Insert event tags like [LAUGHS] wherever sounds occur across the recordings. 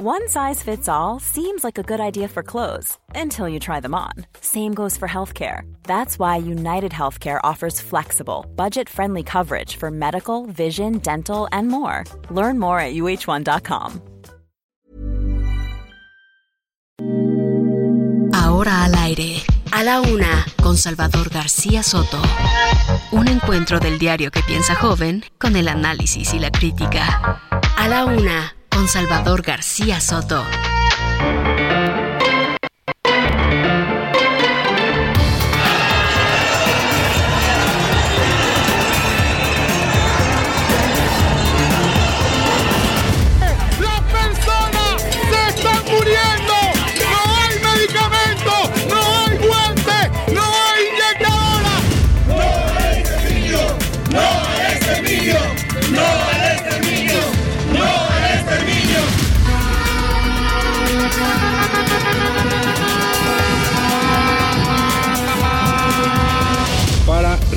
One size fits all seems like a good idea for clothes until you try them on. Same goes for healthcare. That's why United Healthcare offers flexible, budget friendly coverage for medical, vision, dental, and more. Learn more at uh1.com. Ahora al aire, a la una, con Salvador García Soto. Un encuentro del diario que piensa joven con el análisis y la crítica. A la una con Salvador García Soto.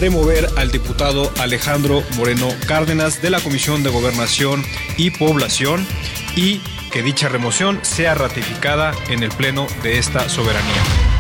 Remover al diputado Alejandro Moreno Cárdenas de la Comisión de Gobernación y Población y que dicha remoción sea ratificada en el Pleno de esta soberanía.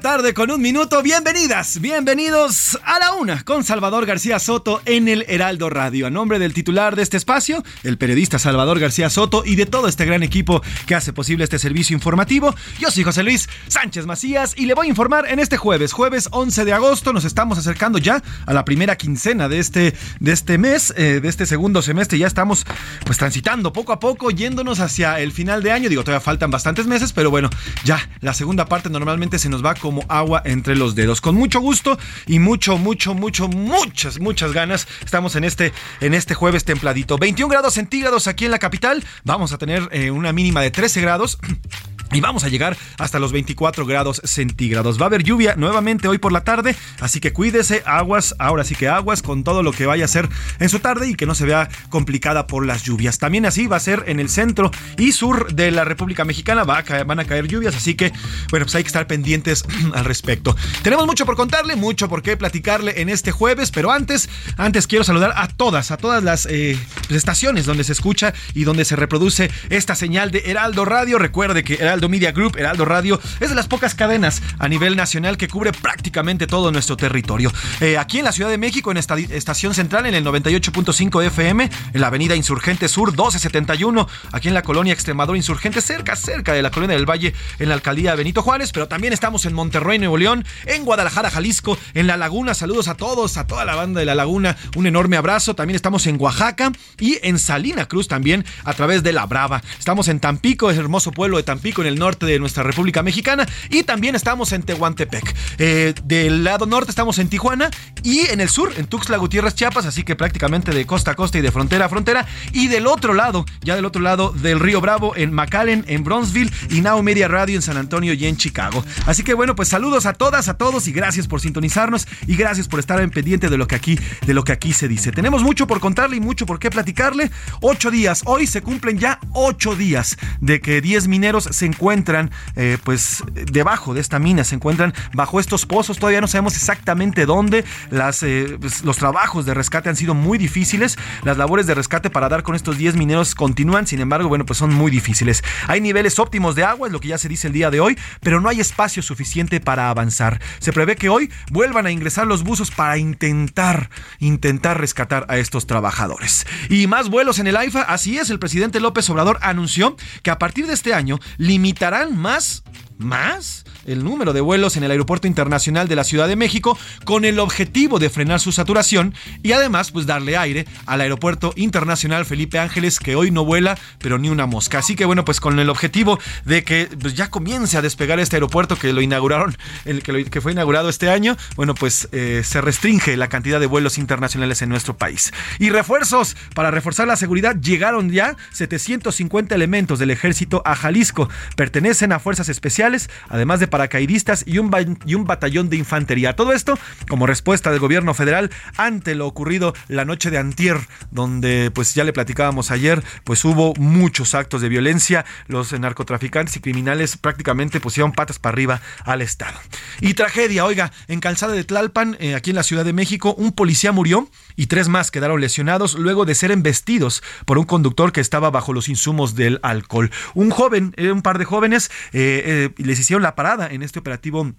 Tarde con un minuto. Bienvenidas, bienvenidos a la una con Salvador García Soto en el Heraldo Radio. A nombre del titular de este espacio, el periodista Salvador García Soto y de todo este gran equipo que hace posible este servicio informativo, yo soy José Luis Sánchez Macías y le voy a informar en este jueves, jueves 11 de agosto. Nos estamos acercando ya a la primera quincena de este, de este mes, eh, de este segundo semestre. Ya estamos pues transitando poco a poco, yéndonos hacia el final de año. Digo, todavía faltan bastantes meses, pero bueno, ya la segunda parte normalmente se nos va como agua entre los dedos. Con mucho gusto y mucho, mucho, mucho, muchas, muchas ganas. Estamos en este, en este jueves templadito. 21 grados centígrados aquí en la capital. Vamos a tener eh, una mínima de 13 grados. [CLEARS THROAT] Y vamos a llegar hasta los 24 grados centígrados. Va a haber lluvia nuevamente hoy por la tarde, así que cuídese, aguas, ahora sí que aguas con todo lo que vaya a ser en su tarde y que no se vea complicada por las lluvias. También así va a ser en el centro y sur de la República Mexicana, va a van a caer lluvias, así que bueno, pues hay que estar pendientes [CLEARS THROAT] al respecto. Tenemos mucho por contarle, mucho por qué platicarle en este jueves, pero antes, antes quiero saludar a todas, a todas las eh, estaciones donde se escucha y donde se reproduce esta señal de Heraldo Radio. Recuerde que Heraldo Heraldo Media Group, Heraldo Radio, es de las pocas cadenas a nivel nacional que cubre prácticamente todo nuestro territorio. Eh, aquí en la Ciudad de México, en esta Estación Central, en el 98.5 FM, en la Avenida Insurgente Sur 1271, aquí en la colonia Extremadura Insurgente, cerca, cerca de la colonia del Valle, en la alcaldía Benito Juárez, pero también estamos en Monterrey, Nuevo León, en Guadalajara, Jalisco, en La Laguna. Saludos a todos, a toda la banda de La Laguna, un enorme abrazo. También estamos en Oaxaca y en Salina Cruz también a través de La Brava. Estamos en Tampico, el hermoso pueblo de Tampico, el norte de nuestra República Mexicana y también estamos en Tehuantepec. Eh, del lado norte estamos en Tijuana y en el sur, en Tuxtla Gutiérrez, Chiapas, así que prácticamente de costa a costa y de frontera a frontera. Y del otro lado, ya del otro lado del río Bravo, en McAllen, en Bronzeville y Now Media Radio en San Antonio y en Chicago. Así que bueno, pues saludos a todas, a todos y gracias por sintonizarnos y gracias por estar en pendiente de lo que aquí, de lo que aquí se dice. Tenemos mucho por contarle y mucho por qué platicarle. Ocho días, hoy se cumplen ya ocho días de que 10 mineros se encuentran eh, pues debajo de esta mina, se encuentran bajo estos pozos, todavía no sabemos exactamente dónde, las, eh, pues, los trabajos de rescate han sido muy difíciles, las labores de rescate para dar con estos 10 mineros continúan, sin embargo, bueno, pues son muy difíciles. Hay niveles óptimos de agua, es lo que ya se dice el día de hoy, pero no hay espacio suficiente para avanzar. Se prevé que hoy vuelvan a ingresar los buzos para intentar, intentar rescatar a estos trabajadores. Y más vuelos en el AIFA, así es, el presidente López Obrador anunció que a partir de este año limitarán más más el número de vuelos en el Aeropuerto Internacional de la Ciudad de México con el objetivo de frenar su saturación y además pues darle aire al Aeropuerto Internacional Felipe Ángeles que hoy no vuela pero ni una mosca. Así que bueno pues con el objetivo de que pues, ya comience a despegar este aeropuerto que lo inauguraron, el que, fue inaugurado este año, bueno pues eh, se restringe la cantidad de vuelos internacionales en nuestro país. Y refuerzos para reforzar la seguridad llegaron ya 750 elementos del ejército a Jalisco. Pertenecen a fuerzas especiales, además de paracaidistas y un, batallón de infantería. Todo esto como respuesta del gobierno federal ante lo ocurrido la noche de antier, donde pues ya le platicábamos ayer, pues hubo muchos actos de violencia, los narcotraficantes y criminales prácticamente pusieron patas para arriba al Estado. Y tragedia, oiga, en Calzada de Tlalpan, eh, aquí en la Ciudad de México, un policía murió y tres más quedaron lesionados luego de ser embestidos por un conductor que estaba bajo los insumos del alcohol. Un joven, eh, un par de jóvenes, eh, les hicieron la parada en este operativo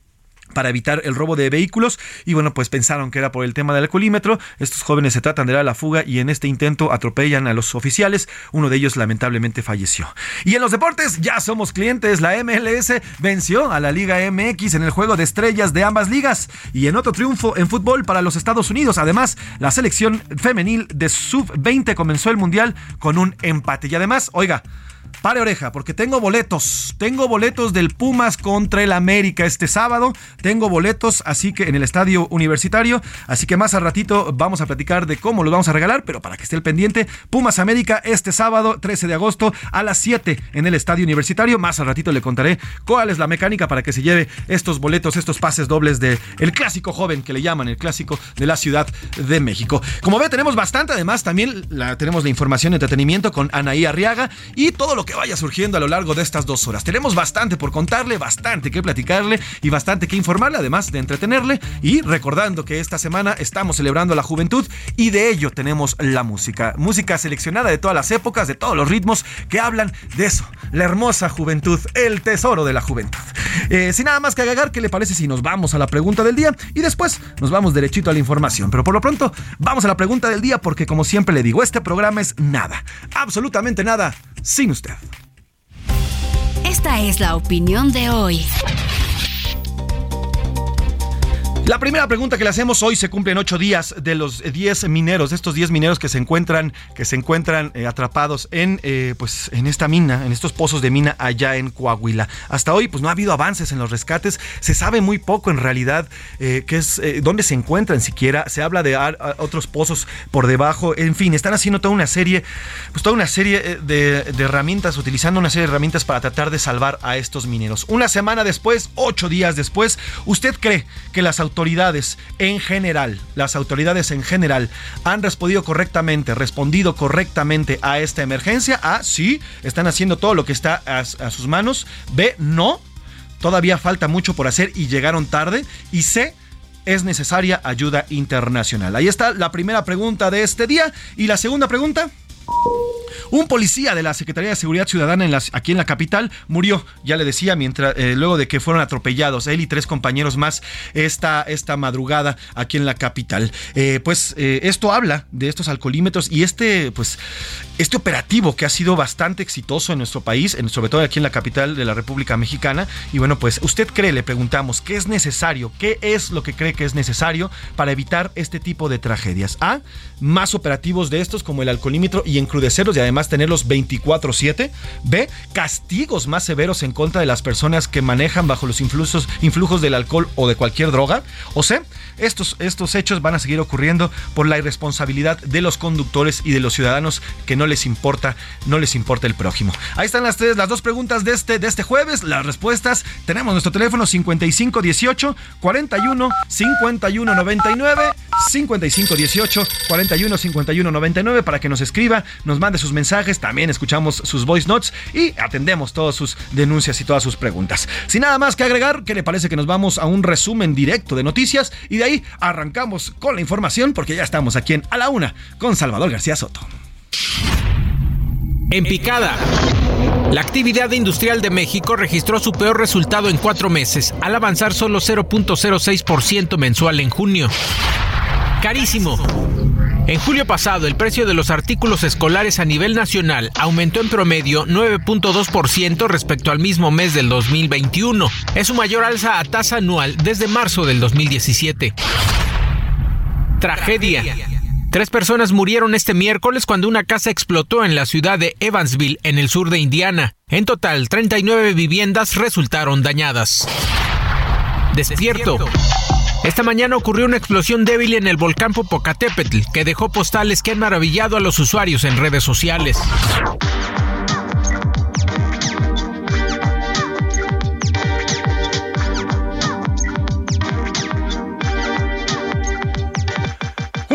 para evitar el robo de vehículos. Y bueno pues pensaron que era por el tema del alcoholímetro. Estos jóvenes se tratan de dar la fuga y en este intento atropellan a los oficiales. Uno de ellos lamentablemente falleció. Y en los deportes ya somos clientes. La MLS venció a la Liga MX en el juego de estrellas de ambas ligas. Y en otro triunfo en fútbol para los Estados Unidos. Además la selección femenil de sub 20 comenzó el mundial con un empate. Y además oiga Pare oreja, porque tengo boletos. Tengo boletos del Pumas contra el América este sábado. Tengo boletos, así que en el estadio universitario. Así que más al ratito vamos a platicar de cómo los vamos a regalar, pero para que esté el pendiente, Pumas América este sábado 13 de agosto a las 7 en el estadio universitario. Más al ratito le contaré cuál es la mecánica para que se lleve estos boletos, estos pases dobles de el clásico joven que le llaman, el clásico de la Ciudad de México. Como ve, tenemos bastante, además también la, tenemos la información entretenimiento con Anaí Arriaga y todo lo que vaya surgiendo a lo largo de estas dos horas. Tenemos bastante por contarle, bastante que platicarle y bastante que informarle, además de entretenerle. Y recordando que esta semana estamos celebrando la juventud y de ello tenemos la música. Música seleccionada de todas las épocas, de todos los ritmos que hablan de eso, la hermosa juventud, el tesoro de la juventud. Eh, sin nada más que agregar, ¿qué le parece si nos vamos a la pregunta del día y después nos vamos derechito a la información? Pero por lo pronto, vamos a la pregunta del día porque como siempre le digo, este programa es nada, absolutamente nada sin usted. Esta es la opinión de hoy. La primera pregunta que le hacemos hoy se cumplen ocho días de los 10 mineros, de estos 10 mineros que se encuentran, que se encuentran eh, atrapados en, eh, pues, en esta mina, en estos pozos de mina allá en Coahuila. Hasta hoy, pues no ha habido avances en los rescates. Se sabe muy poco en realidad eh, es, dónde se encuentran siquiera. Se habla de otros pozos por debajo. En fin, están haciendo toda una serie, pues toda una serie de, de herramientas, utilizando una serie de herramientas para tratar de salvar a estos mineros. Una semana después, ocho días después, ¿usted cree que las autoridades autoridades en general, las autoridades en general han respondido correctamente, respondido correctamente a esta emergencia? A, sí, están haciendo todo lo que está a, sus manos. B, no, todavía falta mucho por hacer y llegaron tarde. Y C, es necesaria ayuda internacional. Ahí está la primera pregunta de este día. Y la segunda pregunta. Un policía de la Secretaría de Seguridad Ciudadana aquí en la capital murió, ya le decía, mientras eh, luego de que fueron atropellados él y tres compañeros más esta, esta madrugada aquí en la capital. Eh, pues eh, esto habla de estos alcoholímetros y este, pues, este operativo que ha sido bastante exitoso en nuestro país, sobre todo aquí en la capital de la República Mexicana. Y bueno, pues, ¿usted cree, le preguntamos, qué es necesario? ¿Qué es lo que cree que es necesario para evitar este tipo de tragedias? A, más operativos de estos como el alcoholímetro y encrudecerlos y además tenerlos 24/7. B, castigos más severos en contra de las personas que manejan bajo los influjos, influjos del alcohol o de cualquier droga. O C, estos, estos hechos van a seguir ocurriendo por la irresponsabilidad de los conductores y de los ciudadanos que no les importa, no les importa el prójimo. Ahí están las tres, las dos preguntas de este, de este jueves, las respuestas. Tenemos nuestro teléfono 5518 41 51 99 5518 41 51 99 para que nos escriba, nos mande sus mensajes, también escuchamos sus voice notes y atendemos todas sus denuncias y todas sus preguntas. Sin nada más que agregar, ¿qué le parece que nos vamos a un resumen directo de noticias y de ahí arrancamos con la información porque ya estamos aquí en A la Una con Salvador García Soto. En picada. La actividad industrial de México registró su peor resultado en cuatro meses, al avanzar solo 0.06% mensual en junio. Carísimo. En julio pasado, el precio de los artículos escolares a nivel nacional aumentó en promedio 9.2% respecto al mismo mes del 2021. Es su mayor alza a tasa anual desde marzo del 2017. Tragedia. Tres personas murieron este miércoles cuando una casa explotó en la ciudad de Evansville, en el sur de Indiana. En total, 39 viviendas resultaron dañadas. Despierto. Esta mañana ocurrió una explosión débil en el volcán Popocatépetl que dejó postales que han maravillado a los usuarios en redes sociales.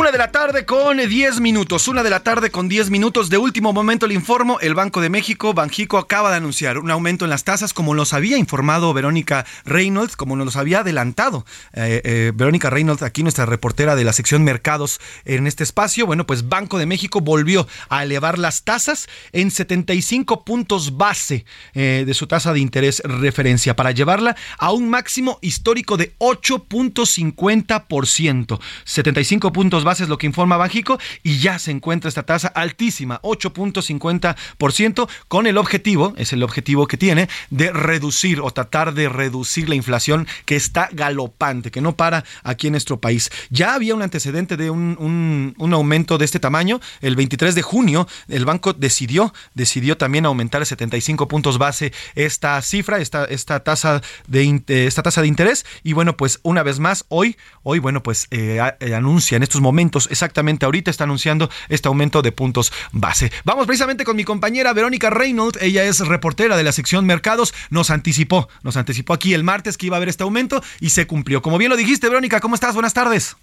Una de la tarde con 10 minutos. Una de la tarde con 10 minutos. De último momento le informo. El Banco de México, Banjico, acaba de anunciar un aumento en las tasas, como nos había informado Verónica Reynolds, como nos había adelantado eh, eh, Verónica Reynolds, aquí nuestra reportera de la sección Mercados en este espacio. Bueno, pues Banco de México volvió a elevar las tasas en 75 puntos base eh, de su tasa de interés referencia para llevarla a un máximo histórico de 8.50%. 75 puntos base es lo que informa Banjico y ya se encuentra esta tasa altísima, 8.50%, con el objetivo, es el objetivo que tiene, de reducir o tratar de reducir la inflación que está galopante, que no para aquí en nuestro país. Ya había un antecedente de un, aumento de este tamaño. El 23 de junio el banco decidió, decidió también aumentar 75 puntos base esta cifra, esta, esta, tasa, de, esta tasa de interés. Y bueno, pues una vez más, hoy, hoy bueno, pues eh, eh, anuncia en estos momentos exactamente ahorita está anunciando este aumento de puntos base. Vamos precisamente con mi compañera Verónica Reynolds, ella es reportera de la sección Mercados, nos anticipó, nos anticipó aquí el martes que iba a haber este aumento y se cumplió. Como bien lo dijiste, Verónica, ¿cómo estás? Buenas tardes.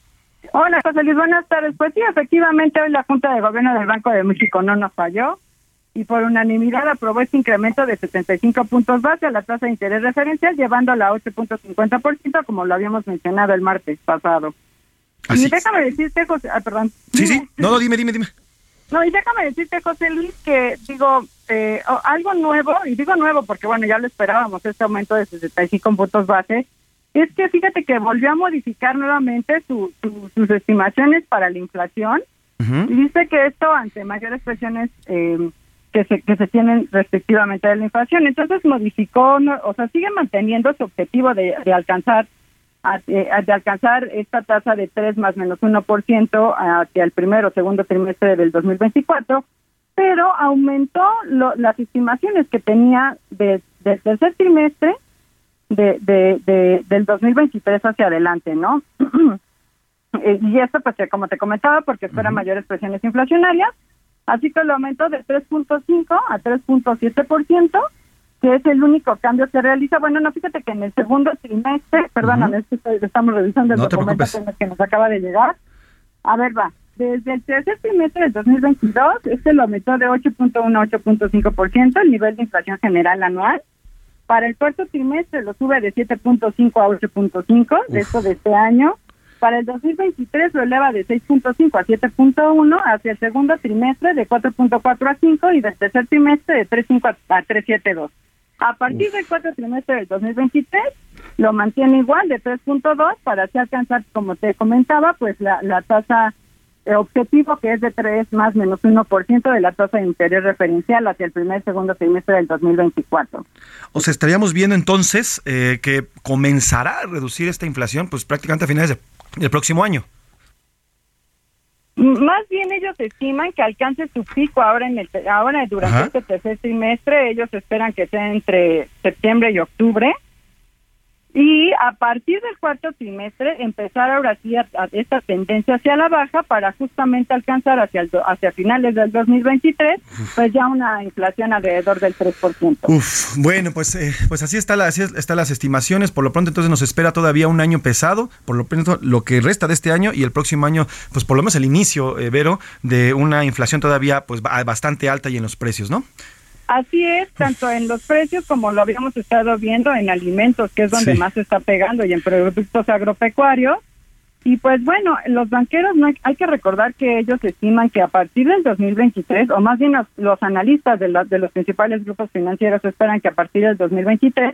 Hola, José Luis, buenas tardes. Pues sí, efectivamente hoy la Junta de Gobierno del Banco de México no nos falló y por unanimidad aprobó este incremento de 75 puntos base a la tasa de interés referencial, llevándola a 8.50%, como lo habíamos mencionado el martes pasado y déjame decirte, José, ah, perdón. Sí, sí, no, no, dime, dime, dime. No, y déjame decirte, José Luis, que digo, eh, algo nuevo, y digo nuevo porque, bueno, ya lo esperábamos, este aumento de 65 puntos base, es que fíjate que volvió a modificar nuevamente sus estimaciones para la inflación, y dice que esto ante mayores presiones eh, que, se, que se tienen respectivamente de la inflación, entonces modificó, o sea, sigue manteniendo su objetivo de, de alcanzar eh, de alcanzar esta tasa de 3 más menos 1% hacia el primero o segundo trimestre del 2024, pero aumentó las estimaciones que tenía de, del tercer trimestre de, de, del 2023 hacia adelante, ¿no? [CLEARS THROAT] Eh, y esto, pues, como te comentaba, porque espera mayores presiones inflacionarias, así que lo aumentó de 3.5 a 3.7%, que es el único cambio que realiza. Bueno, no, fíjate que en el segundo trimestre, perdóname, estamos revisando el documento que nos acaba de llegar. A ver, va. Desde el tercer trimestre del 2022, este lo aumentó de 8.1 a 8.5%, el nivel de inflación general anual. Para el cuarto trimestre lo sube de 7.5 a 8.5, de esto de este año. Para el 2023 lo eleva de 6.5 a 7.1 hacia el segundo trimestre de 4.4 a 5 y del tercer trimestre de 3.5 a 3.72. A partir del cuarto trimestre del 2023 lo mantiene igual de 3.2 para así alcanzar, como te comentaba, pues la, tasa eh, objetivo que es de 3 más menos 1% de la tasa de interés referencial hacia el primer segundo trimestre del 2024. O sea, estaríamos viendo entonces eh, que comenzará a reducir esta inflación pues prácticamente a finales del próximo año. Más bien ellos estiman que alcance su pico ahora en el ahora durante este tercer trimestre. Ellos esperan que sea entre septiembre y octubre. Y a partir del cuarto trimestre empezar ahora sí a, esta tendencia hacia la baja para justamente alcanzar hacia el, hacia finales del 2023 pues ya una inflación alrededor del 3%. Uf, bueno, pues eh, pues así está la, así están las estimaciones, por lo pronto entonces nos espera todavía un año pesado, por lo pronto lo que resta de este año y el próximo año pues por lo menos el inicio, eh, Vero, de una inflación todavía pues bastante alta y en los precios, ¿no? Así es, tanto en los precios como lo habíamos estado viendo en alimentos, que es donde más se está pegando, y en productos agropecuarios. Y pues bueno, los banqueros no hay, que recordar que ellos estiman que a partir del 2023, o más bien los, analistas de, de los principales grupos financieros esperan que a partir del 2023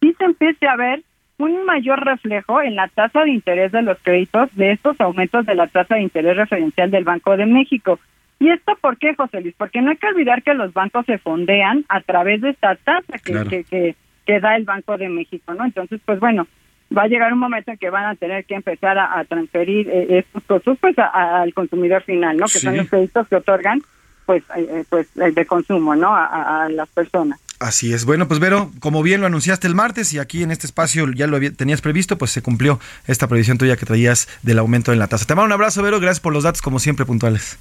sí se empiece a ver un mayor reflejo en la tasa de interés de los créditos de estos aumentos de la tasa de interés referencial del Banco de México. ¿Y esto por qué, José Luis? Porque no hay que olvidar que los bancos se fondean a través de esta tasa que, que, que, da el Banco de México, ¿no? Entonces, pues bueno, va a llegar un momento en que van a tener que empezar a, transferir eh, estos costos pues al consumidor final, ¿no? Que son los créditos que otorgan pues eh, eh, pues de consumo, ¿no? A, las personas. Así es. Bueno, pues Vero, como bien lo anunciaste el martes y aquí en este espacio ya lo tenías previsto, pues se cumplió esta previsión tuya que traías del aumento en la tasa. Te mando un abrazo, Vero, gracias por los datos como siempre puntuales.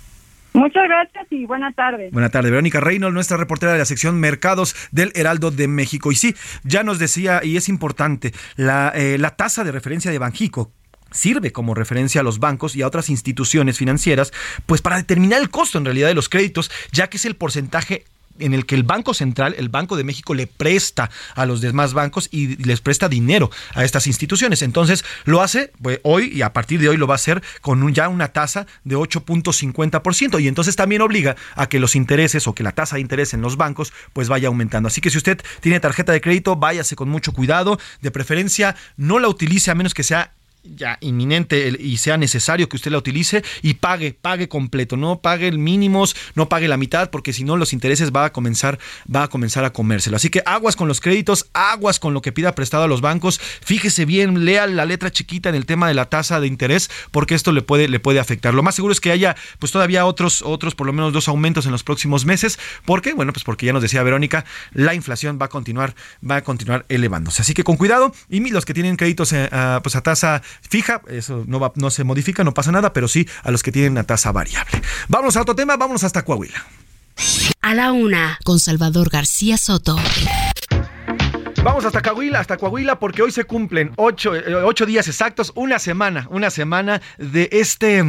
Muchas gracias y buena tarde. Buena tarde. Verónica Reynolds, nuestra reportera de la sección Mercados del Heraldo de México. Y sí, ya nos decía, y es importante, la, eh, la tasa de referencia de Banjico, sirve como referencia a los bancos y a otras instituciones financieras, pues para determinar el costo en realidad de los créditos, ya que es el porcentaje en el que el Banco Central, el Banco de México, le presta a los demás bancos y les presta dinero a estas instituciones. Entonces, lo hace pues, hoy y a partir de hoy lo va a hacer con ya una tasa de 8.50%. Y entonces también obliga a que los intereses o que la tasa de interés en los bancos pues vaya aumentando. Así que si usted tiene tarjeta de crédito, váyase con mucho cuidado. De preferencia, no la utilice a menos que sea ya inminente y sea necesario que usted la utilice y pague, pague completo, no pague el mínimos, no pague la mitad, porque si no los intereses va a comenzar, va a comenzar a comérselo. Así que aguas con los créditos, aguas con lo que pida prestado a los bancos, fíjese bien, lea la letra chiquita en el tema de la tasa de interés, porque esto le puede, le puede afectar. Lo más seguro es que haya pues todavía otros, otros, por lo menos dos aumentos en los próximos meses. ¿Por qué? Bueno, pues porque ya nos decía Verónica, la inflación va a continuar, va a continuar elevándose. Así que con cuidado, y los que tienen créditos eh, pues a tasa fija, eso no, va, no se modifica, no pasa nada, pero sí a los que tienen una tasa variable. Vamos a otro tema, vamos hasta Coahuila. A la una, con Salvador García Soto. Vamos hasta Coahuila, hasta Coahuila, porque hoy se cumplen ocho, eh, ocho, días exactos, una semana, una semana de este,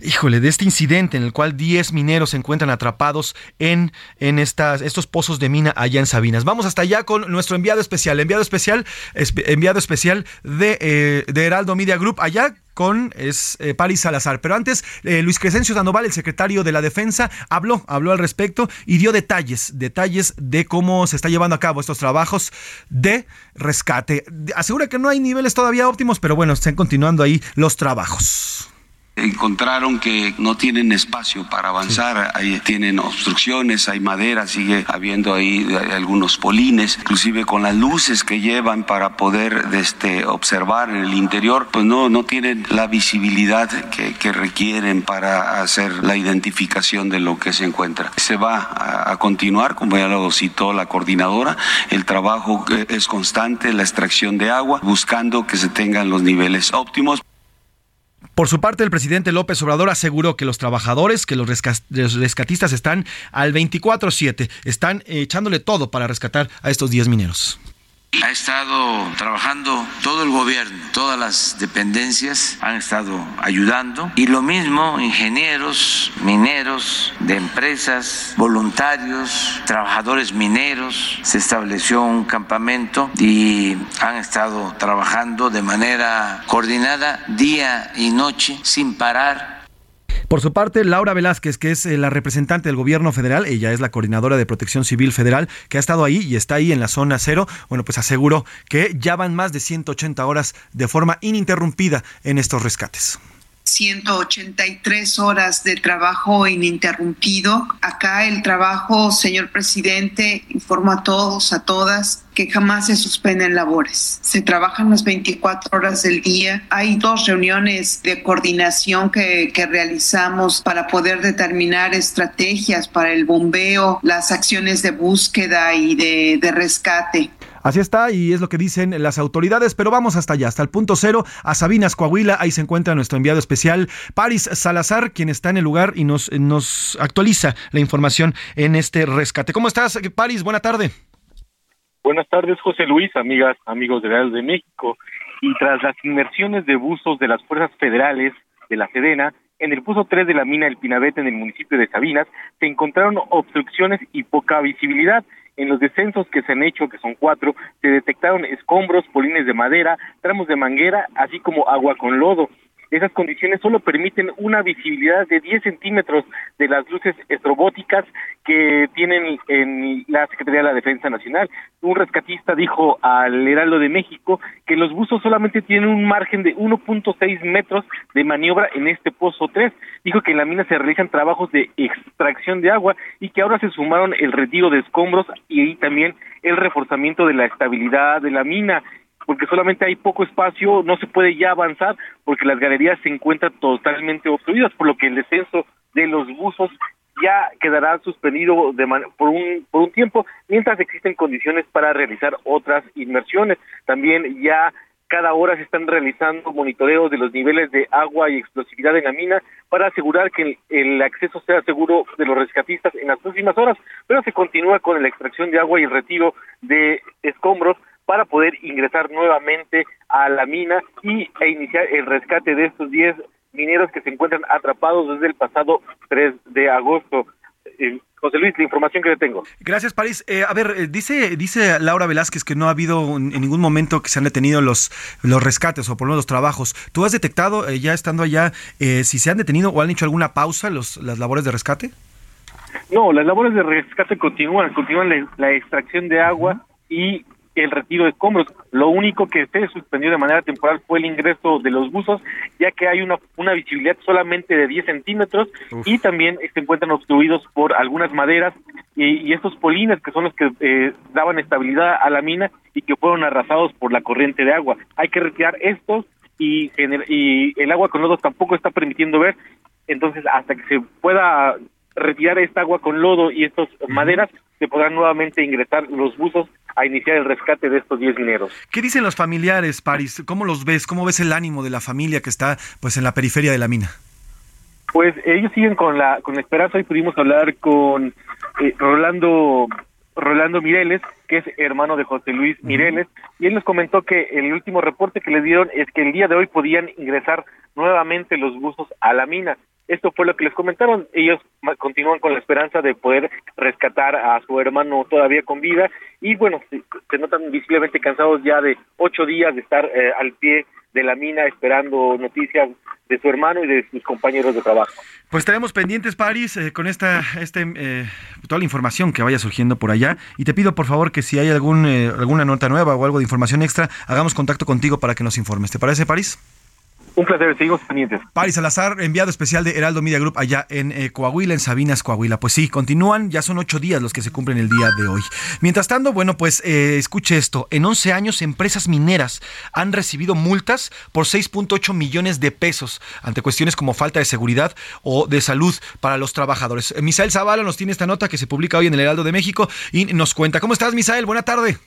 híjole, de este incidente en el cual 10 mineros se encuentran atrapados en, en estas, estos pozos de mina allá en Sabinas. Vamos hasta allá con nuestro enviado especial, enviado especial, enviado especial de, eh, de Heraldo Media Group, allá con es, eh, Salazar. Pero antes, eh, Luis Crescencio Sandoval, el secretario de la Defensa, habló, habló al respecto y dio detalles, detalles de cómo se está llevando a cabo estos trabajos de rescate. Asegura que no hay niveles todavía óptimos, pero bueno, están continuando ahí los trabajos encontraron que no tienen espacio para avanzar, ahí tienen obstrucciones, hay madera, sigue habiendo ahí algunos polines, inclusive con las luces que llevan para poder este, observar en el interior, pues no, no tienen la visibilidad que, que requieren para hacer la identificación de lo que se encuentra. Se va a, a continuar, como ya lo citó la coordinadora, el trabajo es constante, la extracción de agua, buscando que se tengan los niveles óptimos. Por su parte, el presidente López Obrador aseguró que los trabajadores, que los rescatistas están al 24-7, están echándole todo para rescatar a estos 10 mineros. Ha estado trabajando todo el gobierno, todas las dependencias han estado ayudando y lo mismo ingenieros, mineros de empresas, voluntarios, trabajadores mineros. Se estableció un campamento y han estado trabajando de manera coordinada día y noche sin parar por su parte, Laura Velázquez, que es eh, la representante del gobierno federal, ella es la coordinadora de protección civil federal, que ha estado ahí y está ahí en la zona cero, bueno, pues aseguró que ya van más de 180 horas de forma ininterrumpida en estos rescates. 183 horas de trabajo ininterrumpido. Acá el trabajo, señor presidente, informo a todos, a todas, que jamás se suspenden labores. Se trabajan las 24 horas del día. Hay dos reuniones de coordinación que, realizamos para poder determinar estrategias para el bombeo, las acciones de búsqueda y de rescate. Así está y es lo que dicen las autoridades, pero vamos hasta allá, hasta el punto cero, a Sabinas, Coahuila. Ahí se encuentra nuestro enviado especial, Paris Salazar, quien está en el lugar y nos, nos actualiza la información en este rescate. ¿Cómo estás, Paris? Buena tarde. Buenas tardes, José Luis, amigas, amigos de Real de México. Y tras las inmersiones de buzos de las fuerzas federales de la Sedena, en el buzo 3 de la mina El Pinabete en el municipio de Sabinas se encontraron obstrucciones y poca visibilidad en los descensos que se han hecho, que son cuatro, se detectaron escombros, polines de madera, tramos de manguera, así como agua con lodo. Esas condiciones solo permiten una visibilidad de 10 centímetros de las luces estrobóticas que tienen en la Secretaría de la Defensa Nacional. Un rescatista dijo al Heraldo de México que los buzos solamente tienen un margen de 1.6 metros de maniobra en este pozo 3. Dijo que en la mina se realizan trabajos de extracción de agua y que ahora se sumaron el retiro de escombros y también el reforzamiento de la estabilidad de la mina porque solamente hay poco espacio, no se puede ya avanzar porque las galerías se encuentran totalmente obstruidas, por lo que el descenso de los buzos ya quedará suspendido de por un por un tiempo mientras existen condiciones para realizar otras inmersiones. También ya cada hora se están realizando monitoreos de los niveles de agua y explosividad en la mina para asegurar que el, acceso sea seguro de los rescatistas en las próximas horas, pero se continúa con la extracción de agua y el retiro de escombros para poder ingresar nuevamente a la mina y e iniciar el rescate de estos 10 mineros que se encuentran atrapados desde el pasado 3 de agosto. Eh, José Luis, la información que le tengo. Gracias, París. Eh, a ver, eh, dice, dice Laura Velázquez que no ha habido en ningún momento que se han detenido los, los rescates o por lo menos los trabajos. ¿Tú has detectado, ya estando allá, si se han detenido o han hecho alguna pausa los, las labores de rescate? No, las labores de rescate continúan, continúan la, la extracción de agua y el retiro de escombros. Lo único que se suspendió de manera temporal fue el ingreso de los buzos, ya que hay una, una visibilidad solamente de 10 centímetros y también se encuentran obstruidos por algunas maderas y, estos polines que son los que eh, daban estabilidad a la mina y que fueron arrasados por la corriente de agua. Hay que retirar estos y, y el agua con lodo tampoco está permitiendo ver. Entonces, hasta que se pueda retirar esta agua con lodo y estas maderas, se podrán nuevamente ingresar los buzos a iniciar el rescate de estos 10 mineros. ¿Qué dicen los familiares, Paris? ¿Cómo los ves? ¿Cómo ves el ánimo de la familia que está pues en la periferia de la mina? Pues ellos siguen con la con la esperanza. Hoy pudimos hablar con eh, Rolando Rolando Mireles, que es hermano de José Luis Mireles, y él nos comentó que el último reporte que le dieron es que el día de hoy podían ingresar nuevamente los buzos a la mina. Esto fue lo que les comentaron. Ellos continúan con la esperanza de poder rescatar a su hermano todavía con vida y bueno, se, notan visiblemente cansados ya de ocho días de estar eh, al pie de la mina esperando noticias de su hermano y de sus compañeros de trabajo. Pues estaremos pendientes, París, eh, con esta, este, eh, toda la información que vaya surgiendo por allá. Y te pido, por favor, que si hay algún, alguna nota nueva o algo de información extra, hagamos contacto contigo para que nos informes. ¿Te parece, París? Un placer, seguimos pendientes. Paris Salazar, enviado especial de Heraldo Media Group allá en eh, Coahuila, en Sabinas, Coahuila. Pues sí, continúan, ya son ocho días los que se cumplen el día de hoy. Mientras tanto, bueno, pues eh, escuche esto. En 11 años, empresas mineras han recibido multas por 6.8 millones de pesos ante cuestiones como falta de seguridad o de salud para los trabajadores. Eh, Misael Zavala nos tiene esta nota que se publica hoy en el Heraldo de México y nos cuenta. ¿Cómo estás, Misael? Buena tarde.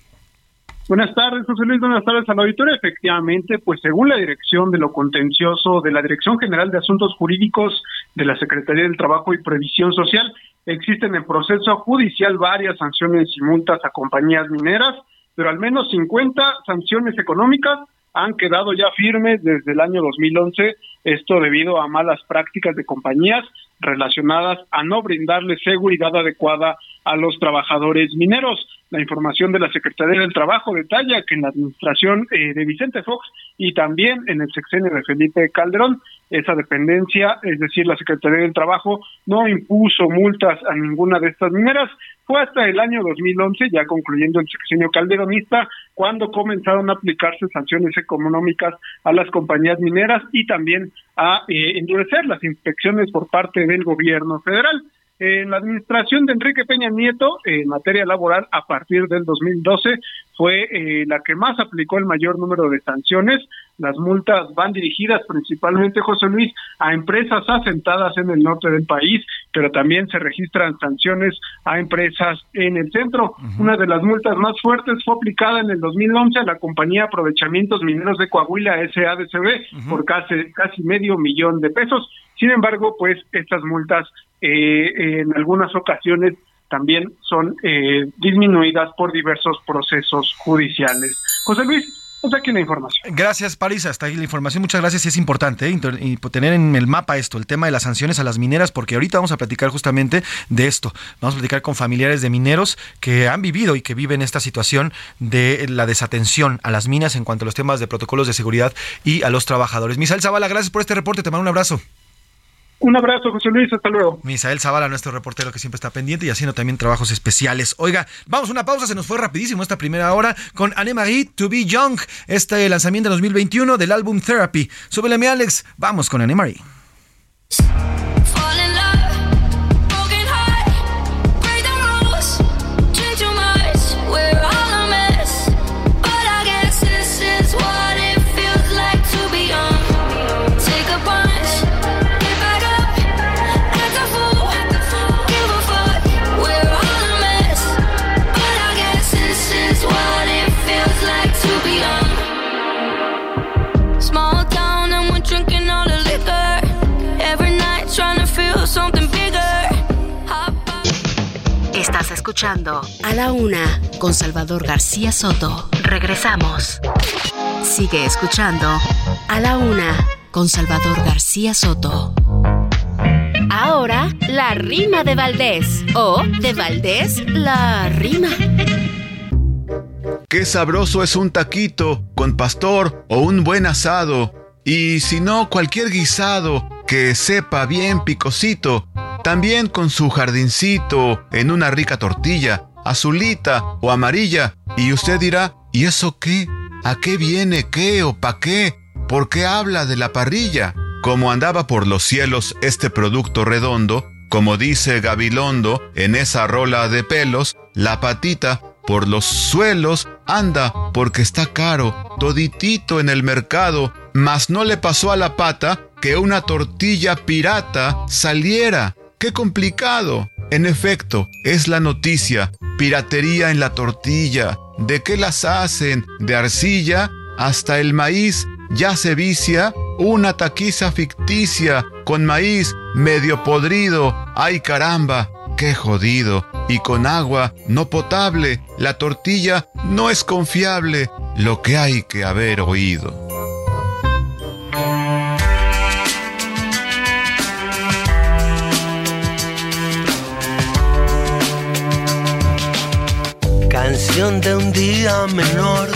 Buenas tardes, José Luis. Buenas tardes al auditorio. Efectivamente, pues según la dirección de lo contencioso de la Dirección General de Asuntos Jurídicos de la Secretaría del Trabajo y Previsión Social, existen en proceso judicial varias sanciones y multas a compañías mineras, pero al menos 50 sanciones económicas han quedado ya firmes desde el año 2011, esto debido a malas prácticas de compañías relacionadas a no brindarle seguridad adecuada a los trabajadores mineros. La información de la Secretaría del Trabajo detalla que en la administración eh, de Vicente Fox y también en el sexenio de Felipe Calderón, esa dependencia, es decir, la Secretaría del Trabajo, no impuso multas a ninguna de estas mineras. Fue hasta el año 2011, ya concluyendo el sexenio calderonista, cuando comenzaron a aplicarse sanciones económicas a las compañías mineras y también a eh, endurecer las inspecciones por parte del gobierno federal. En la administración de Enrique Peña Nieto, en materia laboral, a partir del 2012, fue eh, la que más aplicó el mayor número de sanciones. Las multas van dirigidas principalmente, José Luis, a empresas asentadas en el norte del país, pero también se registran sanciones a empresas en el centro. Una de las multas más fuertes fue aplicada en el 2011 a la compañía Aprovechamientos Mineros de Coahuila, SADCB, por casi, casi medio millón de pesos. Sin embargo, pues estas multas eh, en algunas ocasiones también son eh, disminuidas por diversos procesos judiciales. José Luis, Pues aquí la información. Gracias, París. Hasta ahí la información. Muchas gracias. Es importante ¿eh? tener en el mapa esto, el tema de las sanciones a las mineras, porque ahorita vamos a platicar justamente de esto. Vamos a platicar con familiares de mineros que han vivido y que viven esta situación de la desatención a las minas en cuanto a los temas de protocolos de seguridad y a los trabajadores. Misael Zavala, gracias por este reporte. Te mando un abrazo. Un abrazo, José Luis, hasta luego. Misael Zavala, nuestro reportero que siempre está pendiente y haciendo también trabajos especiales. Oiga, vamos a una pausa, se nos fue rapidísimo esta primera hora con Anne-Marie To Be Young, este lanzamiento de 2021 del álbum Therapy. Súbele mi Alex, vamos con Anne-Marie. Escuchando A la Una con Salvador García Soto. Regresamos. Sigue escuchando A la Una con Salvador García Soto. Ahora, la rima de Valdés. O de Valdés, la rima. Qué sabroso es un taquito con pastor o un buen asado. Y si no, cualquier guisado que sepa bien picosito también con su jardincito en una rica tortilla, azulita o amarilla. Y usted dirá, ¿y eso qué? ¿A qué viene qué o pa' qué? ¿Por qué habla de la parrilla? Como andaba por los cielos este producto redondo, como dice Gabilondo en esa rola de pelos, la patita por los suelos anda porque está caro, toditito en el mercado, mas no le pasó a la pata que una tortilla pirata saliera. ¡Qué complicado! En efecto, es la noticia. Piratería en la tortilla. ¿De qué las hacen? ¿De arcilla? Hasta el maíz ya se vicia. Una taquiza ficticia con maíz medio podrido. ¡Ay caramba! ¡Qué jodido! Y con agua no potable. La tortilla no es confiable. Lo que hay que haber oído. De un día menor.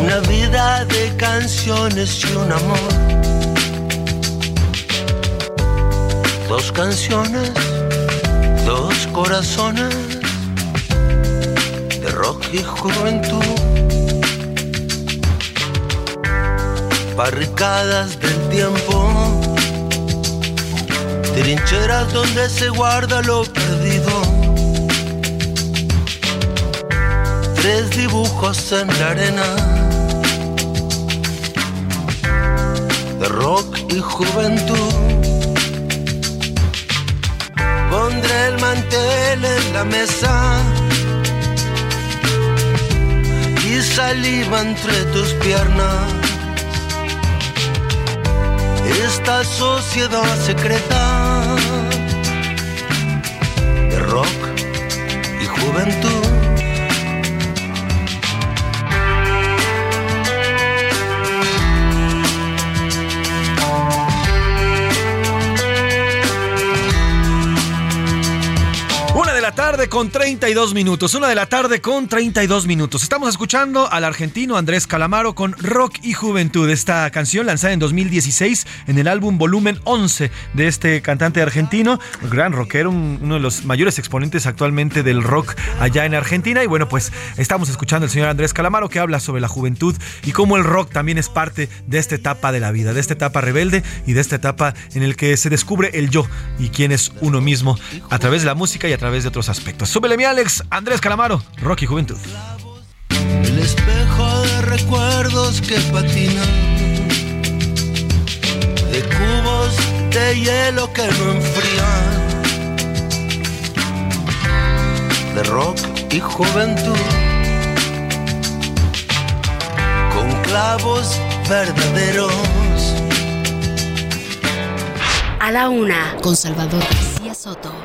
Una vida de canciones y un amor. Dos canciones, dos corazones de rock y juventud. Barricadas del tiempo, trincheras donde se guarda lo perdido tres dibujos en la arena de rock y juventud. Pondré el mantel en la mesa y saliva entre tus piernas. Esta sociedad secreta de rock y juventud. Tarde con 32 minutos. Una de la tarde con 32 minutos. Estamos escuchando al argentino Andrés Calamaro con Rock y Juventud. Esta canción lanzada en 2016 en el álbum Volumen 11 de este cantante argentino, gran rockero, uno de los mayores exponentes actualmente del rock allá en Argentina. Y bueno, pues estamos escuchando al señor Andrés Calamaro que habla sobre la juventud y cómo el rock también es parte de esta etapa de la vida, de esta etapa rebelde y de esta etapa en el que se descubre el yo y quién es uno mismo a través de la música y a través de otros aspectos. Súbele mi Alex, Andrés Calamaro, Rocky Juventud. El espejo de recuerdos que patinan, de cubos de hielo que no enfrían, de rock y juventud, con clavos verdaderos. A la una, con Salvador García Soto.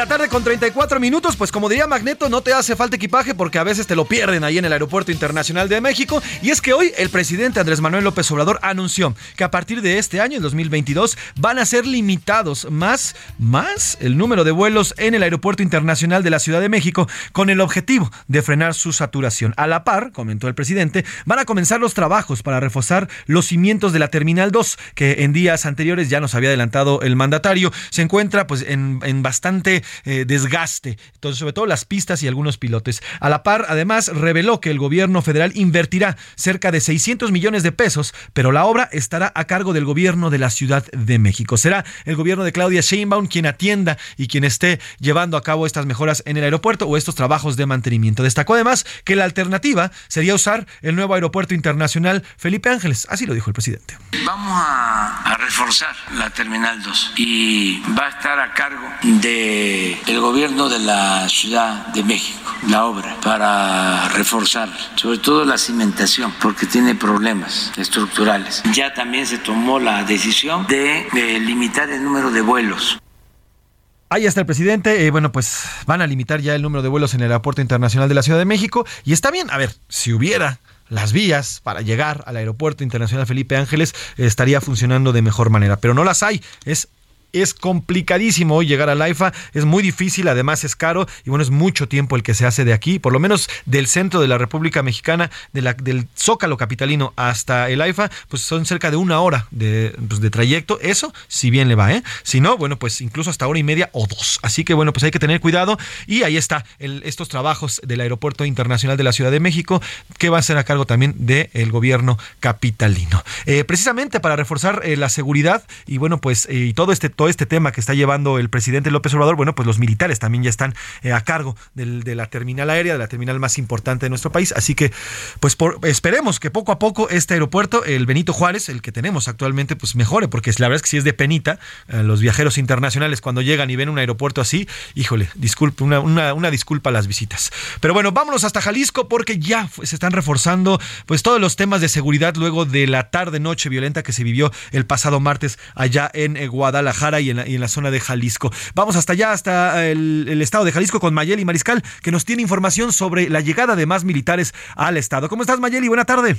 La tarde con 34 minutos, pues como diría Magneto, no te hace falta equipaje porque a veces te lo pierden ahí en el Aeropuerto Internacional de México. Y es que hoy el presidente Andrés Manuel López Obrador anunció que a partir de este año, el 2022, van a ser limitados más, más el número de vuelos en el Aeropuerto Internacional de la Ciudad de México con el objetivo de frenar su saturación. A la par, comentó el presidente, van a comenzar los trabajos para reforzar los cimientos de la Terminal 2, que en días anteriores ya nos había adelantado el mandatario. Se encuentra pues en, en bastante eh, desgaste, entonces, sobre todo las pistas y algunos pilotes. A la par, además, reveló que el gobierno federal invertirá cerca de 600 millones de pesos, pero la obra estará a cargo del gobierno de la Ciudad de México. Será el gobierno de Claudia Sheinbaum quien atienda y quien esté llevando a cabo estas mejoras en el aeropuerto o estos trabajos de mantenimiento. Destacó además que la alternativa sería usar el nuevo aeropuerto internacional Felipe Ángeles. Así lo dijo el presidente. Vamos a, a reforzar la Terminal 2 y va a estar a cargo de el gobierno de la Ciudad de México, la obra, para reforzar, sobre todo la cimentación, porque tiene problemas estructurales. Ya también se tomó la decisión de, limitar el número de vuelos. Ahí está el presidente. Eh, bueno, pues van a limitar ya el número de vuelos en el Aeropuerto Internacional de la Ciudad de México. Y está bien, a ver, si hubiera las vías para llegar al Aeropuerto Internacional Felipe Ángeles, estaría funcionando de mejor manera. Pero no las hay. Es es complicadísimo hoy llegar al AIFA, es muy difícil, además es caro y bueno, es mucho tiempo el que se hace de aquí, por lo menos del centro de la República Mexicana, del Zócalo Capitalino hasta el AIFA, pues son cerca de una hora de, pues de trayecto, eso si bien le va, ¿eh? Si no, bueno, pues incluso hasta hora y media o dos. Así que bueno, pues hay que tener cuidado y ahí está estos trabajos del Aeropuerto Internacional de la Ciudad de México, que va a ser a cargo también del gobierno capitalino. Eh, precisamente para reforzar eh, la seguridad y bueno, pues eh, y todo este todo este tema que está llevando el presidente López Obrador, bueno, pues los militares también ya están eh, a cargo de la terminal aérea, de la terminal más importante de nuestro país. Así que, pues esperemos que poco a poco este aeropuerto, el Benito Juárez, el que tenemos actualmente, pues mejore, porque la verdad es que si es de penita, eh, los viajeros internacionales cuando llegan y ven un aeropuerto así, híjole, disculpe, una, una, disculpa a las visitas. Pero bueno, vámonos hasta Jalisco porque ya se están reforzando pues todos los temas de seguridad luego de la tarde-noche violenta que se vivió el pasado martes allá en eh, Y en, la, zona de Jalisco. Vamos hasta allá, hasta el, el, estado de Jalisco con Mayeli Mariscal, que nos tiene información sobre la llegada de más militares al estado. ¿Cómo estás, Mayeli? Buena tarde.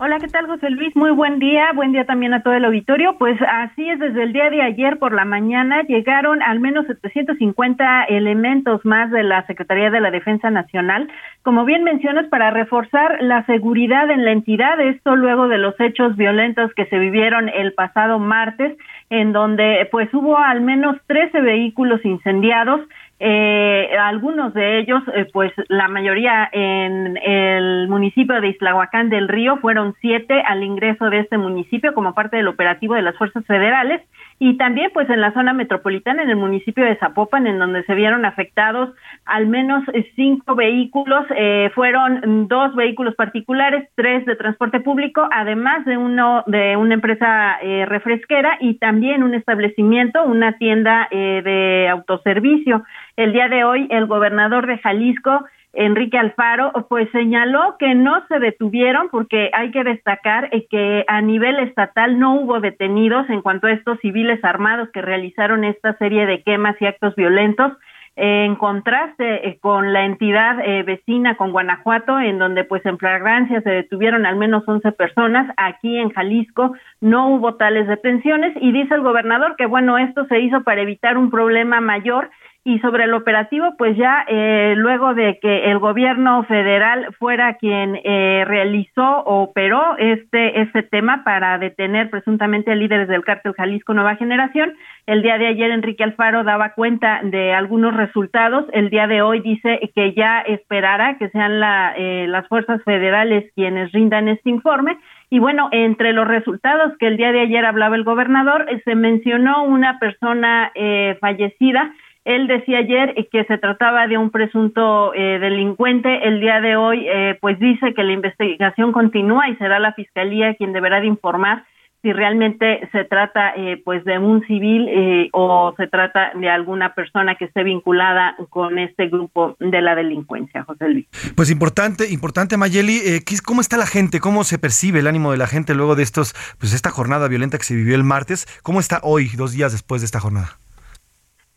Hola, ¿qué tal, José Luis? Muy buen día, buen día también a todo el auditorio. Pues así es, desde el día de ayer por la mañana llegaron al menos 750 elementos más de la Secretaría de la Defensa Nacional, como bien mencionas, para reforzar la seguridad en la entidad, esto luego de los hechos violentos que se vivieron el pasado martes, en donde pues hubo al menos 13 vehículos incendiados, eh, algunos de ellos, eh, pues la mayoría en el municipio de Islahuacán del Río, fueron siete al ingreso de este municipio como parte del operativo de las fuerzas federales y también pues en la zona metropolitana, en el municipio de Zapopan, en donde se vieron afectados al menos cinco vehículos, eh, fueron dos vehículos particulares, tres de transporte público, además de uno de una empresa eh, refresquera y también un establecimiento, una tienda eh, de autoservicio. El día de hoy, el gobernador de Jalisco, Enrique Alfaro, pues señaló que no se detuvieron porque hay que destacar eh, que a nivel estatal no hubo detenidos en cuanto a estos civiles armados que realizaron esta serie de quemas y actos violentos. en contraste eh, con la entidad eh, vecina con Guanajuato, en donde pues en flagrancia se detuvieron al menos 11 personas, aquí en Jalisco no hubo tales detenciones y dice el gobernador que bueno, esto se hizo para evitar un problema mayor y sobre el operativo, pues ya eh, luego de que el gobierno federal fuera quien eh, realizó o operó este, este tema para detener presuntamente líderes del cártel Jalisco Nueva Generación, el día de ayer Enrique Alfaro daba cuenta de algunos resultados, el día de hoy dice que ya esperará que sean la, eh, las fuerzas federales quienes rindan este informe. Y bueno, entre los resultados que el día de ayer hablaba el gobernador, se mencionó una persona fallecida él decía ayer que se trataba de un presunto eh, delincuente. El día de hoy, eh, pues dice que la investigación continúa y será la fiscalía quien deberá de informar si realmente se trata eh, pues de un civil o se trata de alguna persona que esté vinculada con este grupo de la delincuencia, José Luis. Pues importante, importante Mayeli, ¿cómo está la gente? ¿Cómo se percibe el ánimo de la gente luego de estos, pues esta jornada violenta que se vivió el martes? ¿Cómo está hoy, dos días después de esta jornada?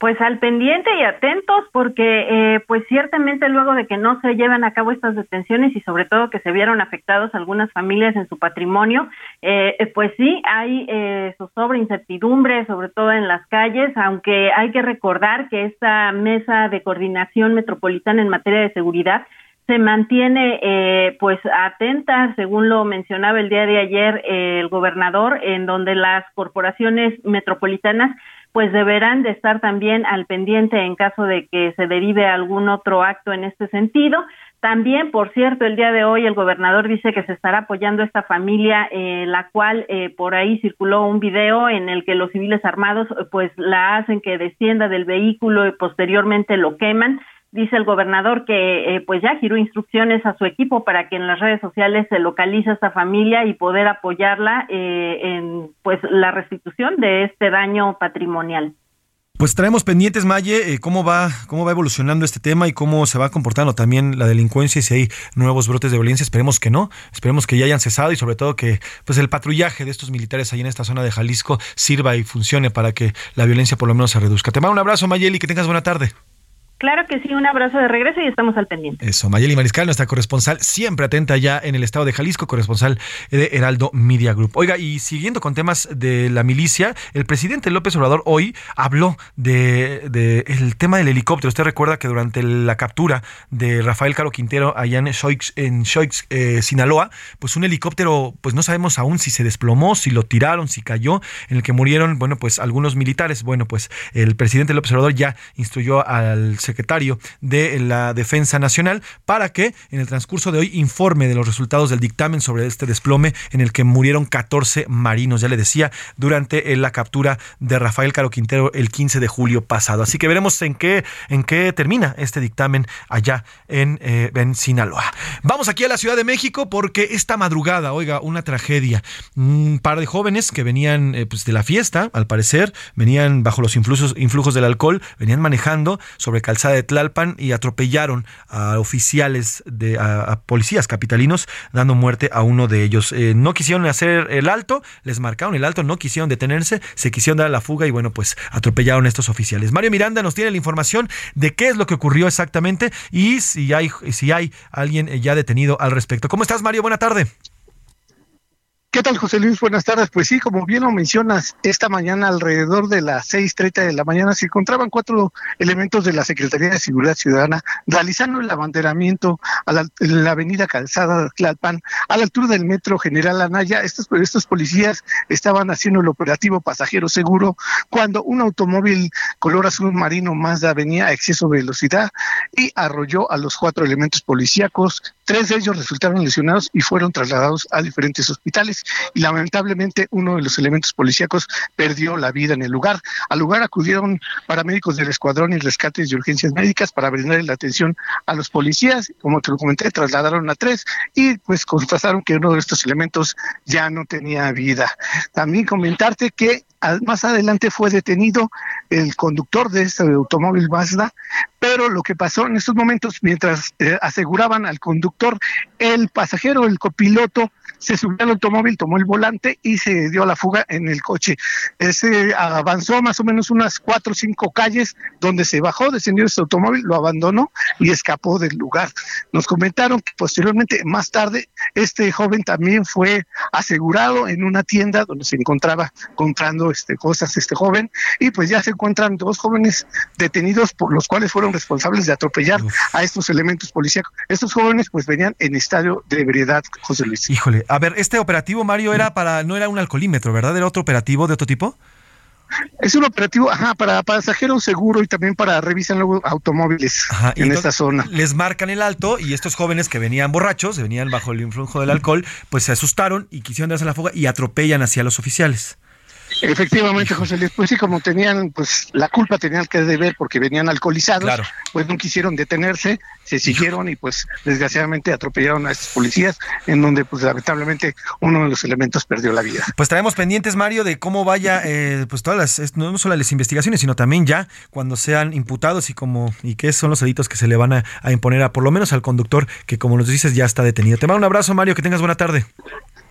Pues al pendiente y atentos porque eh, pues ciertamente luego de que no se lleven a cabo estas detenciones y sobre todo que se vieron afectados algunas familias en su patrimonio, eh, eh, pues sí hay eh, sobre incertidumbre, sobre todo en las calles, aunque hay que recordar que esta mesa de coordinación metropolitana en materia de seguridad se mantiene eh, pues atenta, según lo mencionaba el día de ayer el gobernador, en donde las corporaciones metropolitanas pues deberán de estar también al pendiente en caso de que se derive algún otro acto en este sentido. También, por cierto, el día de hoy el gobernador dice que se estará apoyando a esta familia, eh, la cual eh, por ahí circuló un video en el que los civiles armados pues la hacen que descienda del vehículo y posteriormente lo queman dice el gobernador que eh, pues ya giró instrucciones a su equipo para que en las redes sociales se localice a esta familia y poder apoyarla eh, en pues la restitución de este daño patrimonial. Pues traemos pendientes, Maye, eh, cómo va, cómo va evolucionando este tema y cómo se va comportando también la delincuencia y si hay nuevos brotes de violencia. Esperemos que no, esperemos que ya hayan cesado y sobre todo que pues el patrullaje de estos militares ahí en esta zona de Jalisco sirva y funcione para que la violencia por lo menos se reduzca. Te mando un abrazo, Mayeli, que tengas buena tarde. Claro que sí, un abrazo de regreso y estamos al pendiente. Eso, Mayeli Mariscal, nuestra corresponsal, siempre atenta ya en el estado de Jalisco, corresponsal de Heraldo Media Group. Oiga, y siguiendo con temas de la milicia, el presidente López Obrador hoy habló de, el tema del helicóptero. Usted recuerda que durante la captura de Rafael Caro Quintero allá en Shoix, en eh, Sinaloa, pues un helicóptero, pues no sabemos aún si se desplomó, si lo tiraron, si cayó, en el que murieron, bueno, pues algunos militares. Bueno, pues el presidente López Obrador ya instruyó al secretario de la Defensa Nacional para que en el transcurso de hoy informe de los resultados del dictamen sobre este desplome en el que murieron 14 marinos, ya le decía, durante la captura de Rafael Caro Quintero el 15 de julio pasado. Así que veremos en qué, en qué termina este dictamen allá en, eh, en Sinaloa. Vamos aquí a la Ciudad de México porque esta madrugada, oiga, una tragedia. Un par de jóvenes que venían eh, pues de la fiesta, al parecer, venían bajo los influjos, influjos del alcohol, venían manejando sobre de Tla y atropellaron a oficiales de a, policías capitalinos, dando muerte a uno de ellos. Eh, no quisieron hacer el alto, les marcaron el alto, no quisieron detenerse, se quisieron dar la fuga y bueno, pues atropellaron a estos oficiales. Mario Miranda nos tiene la información de qué es lo que ocurrió exactamente y si hay, si hay alguien ya detenido al respecto. ¿Cómo estás, Mario? Buena tarde. ¿Qué tal, José Luis? Buenas tardes. Pues sí, como bien lo mencionas, esta mañana alrededor de las 6.30 de la mañana se encontraban cuatro elementos de la Secretaría de Seguridad Ciudadana realizando el abanderamiento a la, en la avenida Calzada Tlalpan, a la altura del metro General Anaya. Estos, estos policías estaban haciendo el operativo pasajero seguro cuando un automóvil color azul marino Mazda venía a exceso de velocidad y arrolló a los cuatro elementos policíacos. Tres de ellos resultaron lesionados y fueron trasladados a diferentes hospitales y lamentablemente uno de los elementos policíacos perdió la vida en el lugar. Al lugar acudieron paramédicos del Escuadrón y Rescates de Urgencias Médicas para brindar la atención a los policías. Como te lo comenté, trasladaron a tres y pues constataron que uno de estos elementos ya no tenía vida. También comentarte que más adelante fue detenido el conductor de este automóvil Mazda, pero lo que pasó en estos momentos, mientras eh, aseguraban al conductor, el pasajero, el copiloto, se subió al automóvil, tomó el volante y se dio a la fuga en el coche. Ese avanzó más o menos unas cuatro o cinco calles donde se bajó, descendió ese automóvil, lo abandonó y escapó del lugar. Nos comentaron que posteriormente, más tarde, este joven también fue asegurado en una tienda donde se encontraba comprando este, cosas este joven y pues ya se encuentran dos jóvenes detenidos por los cuales fueron responsables de atropellar a estos elementos policíacos. Estos jóvenes pues venían en estadio de ebriedad, José Luis. Híjole, a ver, este operativo, Mario, era para, no era un alcoholímetro, ¿verdad? ¿Era otro operativo de otro tipo? Es un operativo, ajá, para pasajeros seguro y también para revisar luego automóviles en esta zona. Les marcan el alto y estos jóvenes que venían borrachos, venían bajo el influjo del alcohol, pues se asustaron y quisieron darse la fuga y atropellan hacia los oficiales. Efectivamente, José Luis, pues sí, como tenían, pues la culpa tenían que deber porque venían alcoholizados, pues no quisieron detenerse, se siguieron y pues desgraciadamente atropellaron a estos policías, en donde pues lamentablemente uno de los elementos perdió la vida. Pues traemos pendientes, Mario, de cómo vaya, eh, pues todas las, no solo las investigaciones, sino también ya cuando sean imputados y como y qué son los delitos que se le van a, a imponer a por lo menos al conductor que como nos dices ya está detenido. Te mando un abrazo, Mario, que tengas buena tarde.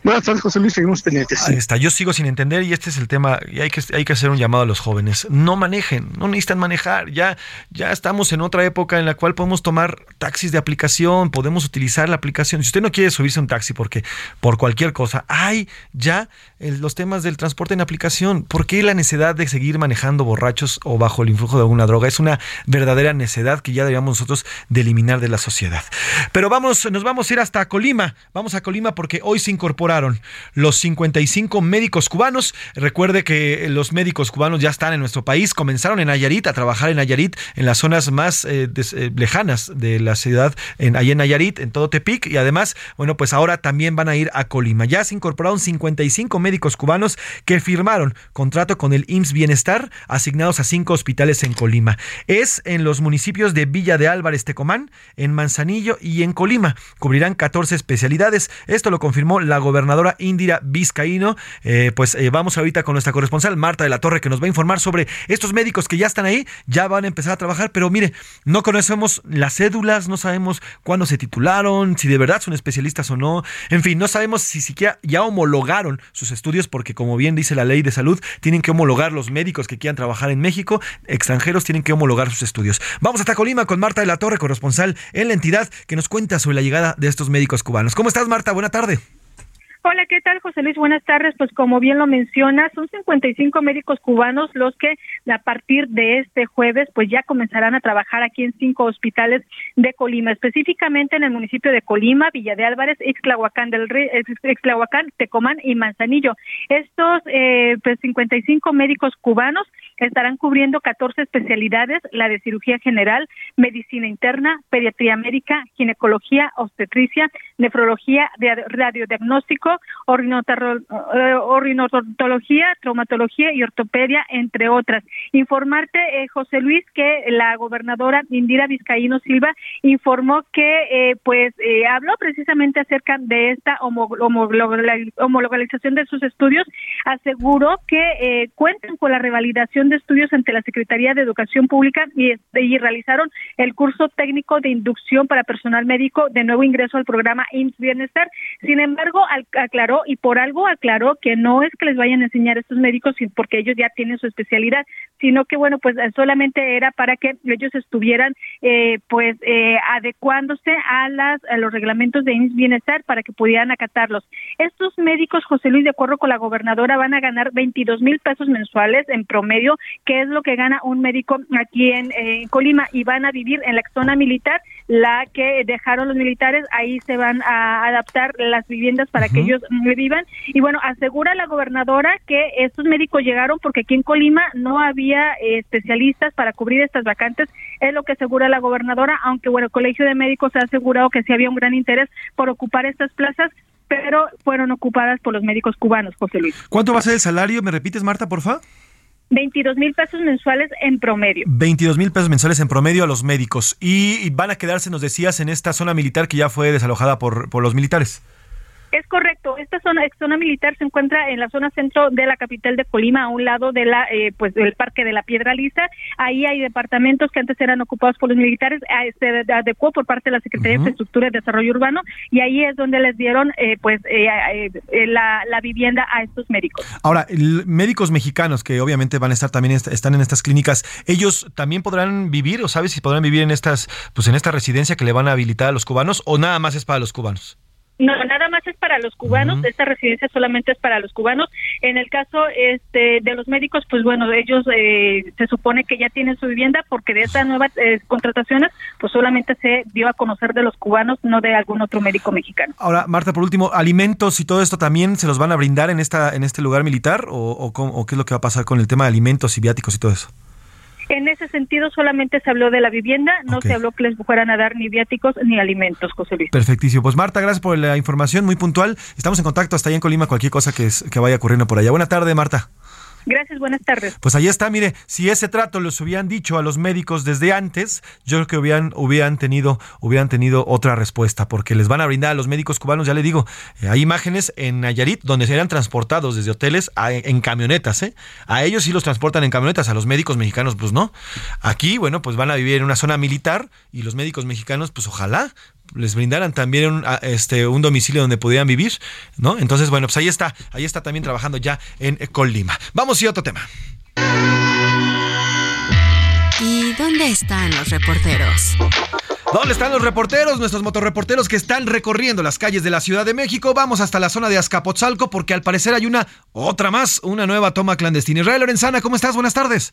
Buenas tardes, José Luis, seguimos pendientes. Ahí está, yo sigo sin entender y este es el tema, y hay que, hay que hacer un llamado a los jóvenes. No manejen, no necesitan manejar, ya, ya estamos en otra época en la cual podemos tomar taxis de aplicación, podemos utilizar la aplicación. Si usted no quiere subirse a un taxi porque por cualquier cosa, hay ya los temas del transporte en aplicación. ¿Por qué la necesidad de seguir manejando borrachos o bajo el influjo de alguna droga? Es una verdadera necedad que ya deberíamos nosotros de eliminar de la sociedad. Pero vamos, nos vamos a ir hasta Colima, vamos a Colima porque hoy se incorpora los 55 médicos cubanos. Recuerde que los médicos cubanos ya están en nuestro país, comenzaron en Nayarit a trabajar en Nayarit, en las zonas más eh, eh, lejanas de la ciudad, en, allá en Nayarit, en todo Tepic, y además, bueno, pues ahora también van a ir a Colima. Ya se incorporaron 55 médicos cubanos que firmaron contrato con el IMSS Bienestar, asignados a cinco hospitales en Colima. Es en los municipios de Villa de Álvarez, Tecomán, en Manzanillo y en Colima. Cubrirán 14 especialidades. Esto lo confirmó la gobernadora gobernadora Indira Vizcaíno. Eh, pues eh, vamos ahorita con nuestra corresponsal Marta de la Torre que nos va a informar sobre estos médicos que ya están ahí, ya van a empezar a trabajar, pero mire, no conocemos las cédulas, no sabemos cuándo se titularon, si de verdad son especialistas o no, en fin, no sabemos si siquiera ya homologaron sus estudios porque como bien dice la ley de salud, tienen que homologar los médicos que quieran trabajar en México, extranjeros tienen que homologar sus estudios. Vamos hasta Colima con Marta de la Torre, corresponsal en la entidad, que nos cuenta sobre la llegada de estos médicos cubanos. ¿Cómo estás, Marta? Buena tarde. Hola, ¿qué tal, José Luis? Buenas tardes. Pues como bien lo mencionas, son 55 médicos cubanos los que a partir de este jueves pues ya comenzarán a trabajar aquí en cinco hospitales de Colima, específicamente en el municipio de Colima, Villa de Álvarez, Ixtlahuacán del Rey, Ixtlahuacán, Tecomán y Manzanillo. Estos eh, pues 55 médicos cubanos estarán cubriendo 14 especialidades, la de cirugía general, medicina interna, pediatría médica, ginecología, obstetricia, nefrología, radiodiagnóstico, orinodontología, traumatología y ortopedia, entre otras. Informarte, eh, José Luis, que la gobernadora Indira Vizcaíno Silva informó que, eh, pues, eh, habló precisamente acerca de esta homologalización de sus estudios, aseguró que cuentan con la revalidación de estudios ante la Secretaría de Educación Pública y, y realizaron el curso técnico de inducción para personal médico de nuevo ingreso al programa IMSS Bienestar. Sin embargo, aclaró y por algo aclaró que no es que les vayan a enseñar a estos médicos porque ellos ya tienen su especialidad, sino que bueno, pues solamente era para que ellos estuvieran eh, pues eh, adecuándose a las a los reglamentos de IMSS Bienestar para que pudieran acatarlos. Estos médicos, José Luis, de acuerdo con la gobernadora, van a ganar 22 mil pesos mensuales en promedio que es lo que gana un médico aquí en, Colima y van a vivir en la zona militar, la que dejaron los militares, ahí se van a adaptar las viviendas para que ellos vivan. Y bueno, asegura la gobernadora que estos médicos llegaron porque aquí en Colima no había eh, especialistas para cubrir estas vacantes, es lo que asegura la gobernadora, aunque bueno, el Colegio de Médicos ha asegurado que sí había un gran interés por ocupar estas plazas, pero fueron ocupadas por los médicos cubanos, José Luis. ¿Cuánto va a ser el salario? ¿Me repites, Marta, por favor? 22 mil pesos mensuales en promedio. 22 mil pesos mensuales en promedio a los médicos. Y, van a quedarse, nos decías, en esta zona militar que ya fue desalojada por, por los militares. Es correcto. Esta zona, zona militar se encuentra en la zona centro de la capital de Colima, a un lado de la, eh, pues, del Parque de la Piedra Lisa. Ahí hay departamentos que antes eran ocupados por los militares, se adecuó por parte de la Secretaría de Infraestructura y Desarrollo Urbano, y ahí es donde les dieron, eh, pues, eh, la, la, vivienda a estos médicos. Ahora, médicos mexicanos que obviamente van a estar también están en estas clínicas, ellos también podrán vivir, o sabes si podrán vivir en estas, pues, en esta residencia que le van a habilitar a los cubanos, o nada más es para los cubanos. No, nada más es para los cubanos, esta residencia solamente es para los cubanos. En el caso este, de los médicos, pues bueno, ellos eh, se supone que ya tienen su vivienda porque de estas nuevas eh, contrataciones, pues solamente se dio a conocer de los cubanos, no de algún otro médico mexicano. Ahora, Marta, por último, alimentos y todo esto también se los van a brindar en esta en este lugar militar o, o qué es lo que va a pasar con el tema de alimentos y viáticos y todo eso. En ese sentido, solamente se habló de la vivienda, no se habló que les fueran a dar ni viáticos ni alimentos, José Luis. Perfectísimo. Pues Marta, gracias por la información muy puntual. Estamos en contacto hasta allá en Colima, cualquier cosa que, que vaya ocurriendo por allá. Buena tarde, Marta. Gracias, buenas tardes. Pues ahí está, mire, si ese trato los hubieran dicho a los médicos desde antes, yo creo que hubieran, tenido, hubieran tenido otra respuesta, porque les van a brindar a los médicos cubanos, ya le digo, eh, hay imágenes en Nayarit donde serán transportados desde hoteles en camionetas, ¿eh? A ellos sí los transportan en camionetas, a los médicos mexicanos pues no. Aquí, bueno, pues van a vivir en una zona militar y los médicos mexicanos pues ojalá les brindaran también un, este, un domicilio donde pudieran vivir, ¿no? Entonces, bueno, pues ahí está, ahí está también trabajando ya en Colima. Vamos y otro tema. ¿Y dónde están los reporteros? ¿Dónde están los reporteros? Nuestros motorreporteros que están recorriendo las calles de la Ciudad de México. Vamos hasta la zona de Azcapotzalco porque al parecer hay una, otra más, una nueva toma clandestina. Israel Lorenzana, ¿cómo estás? Buenas tardes.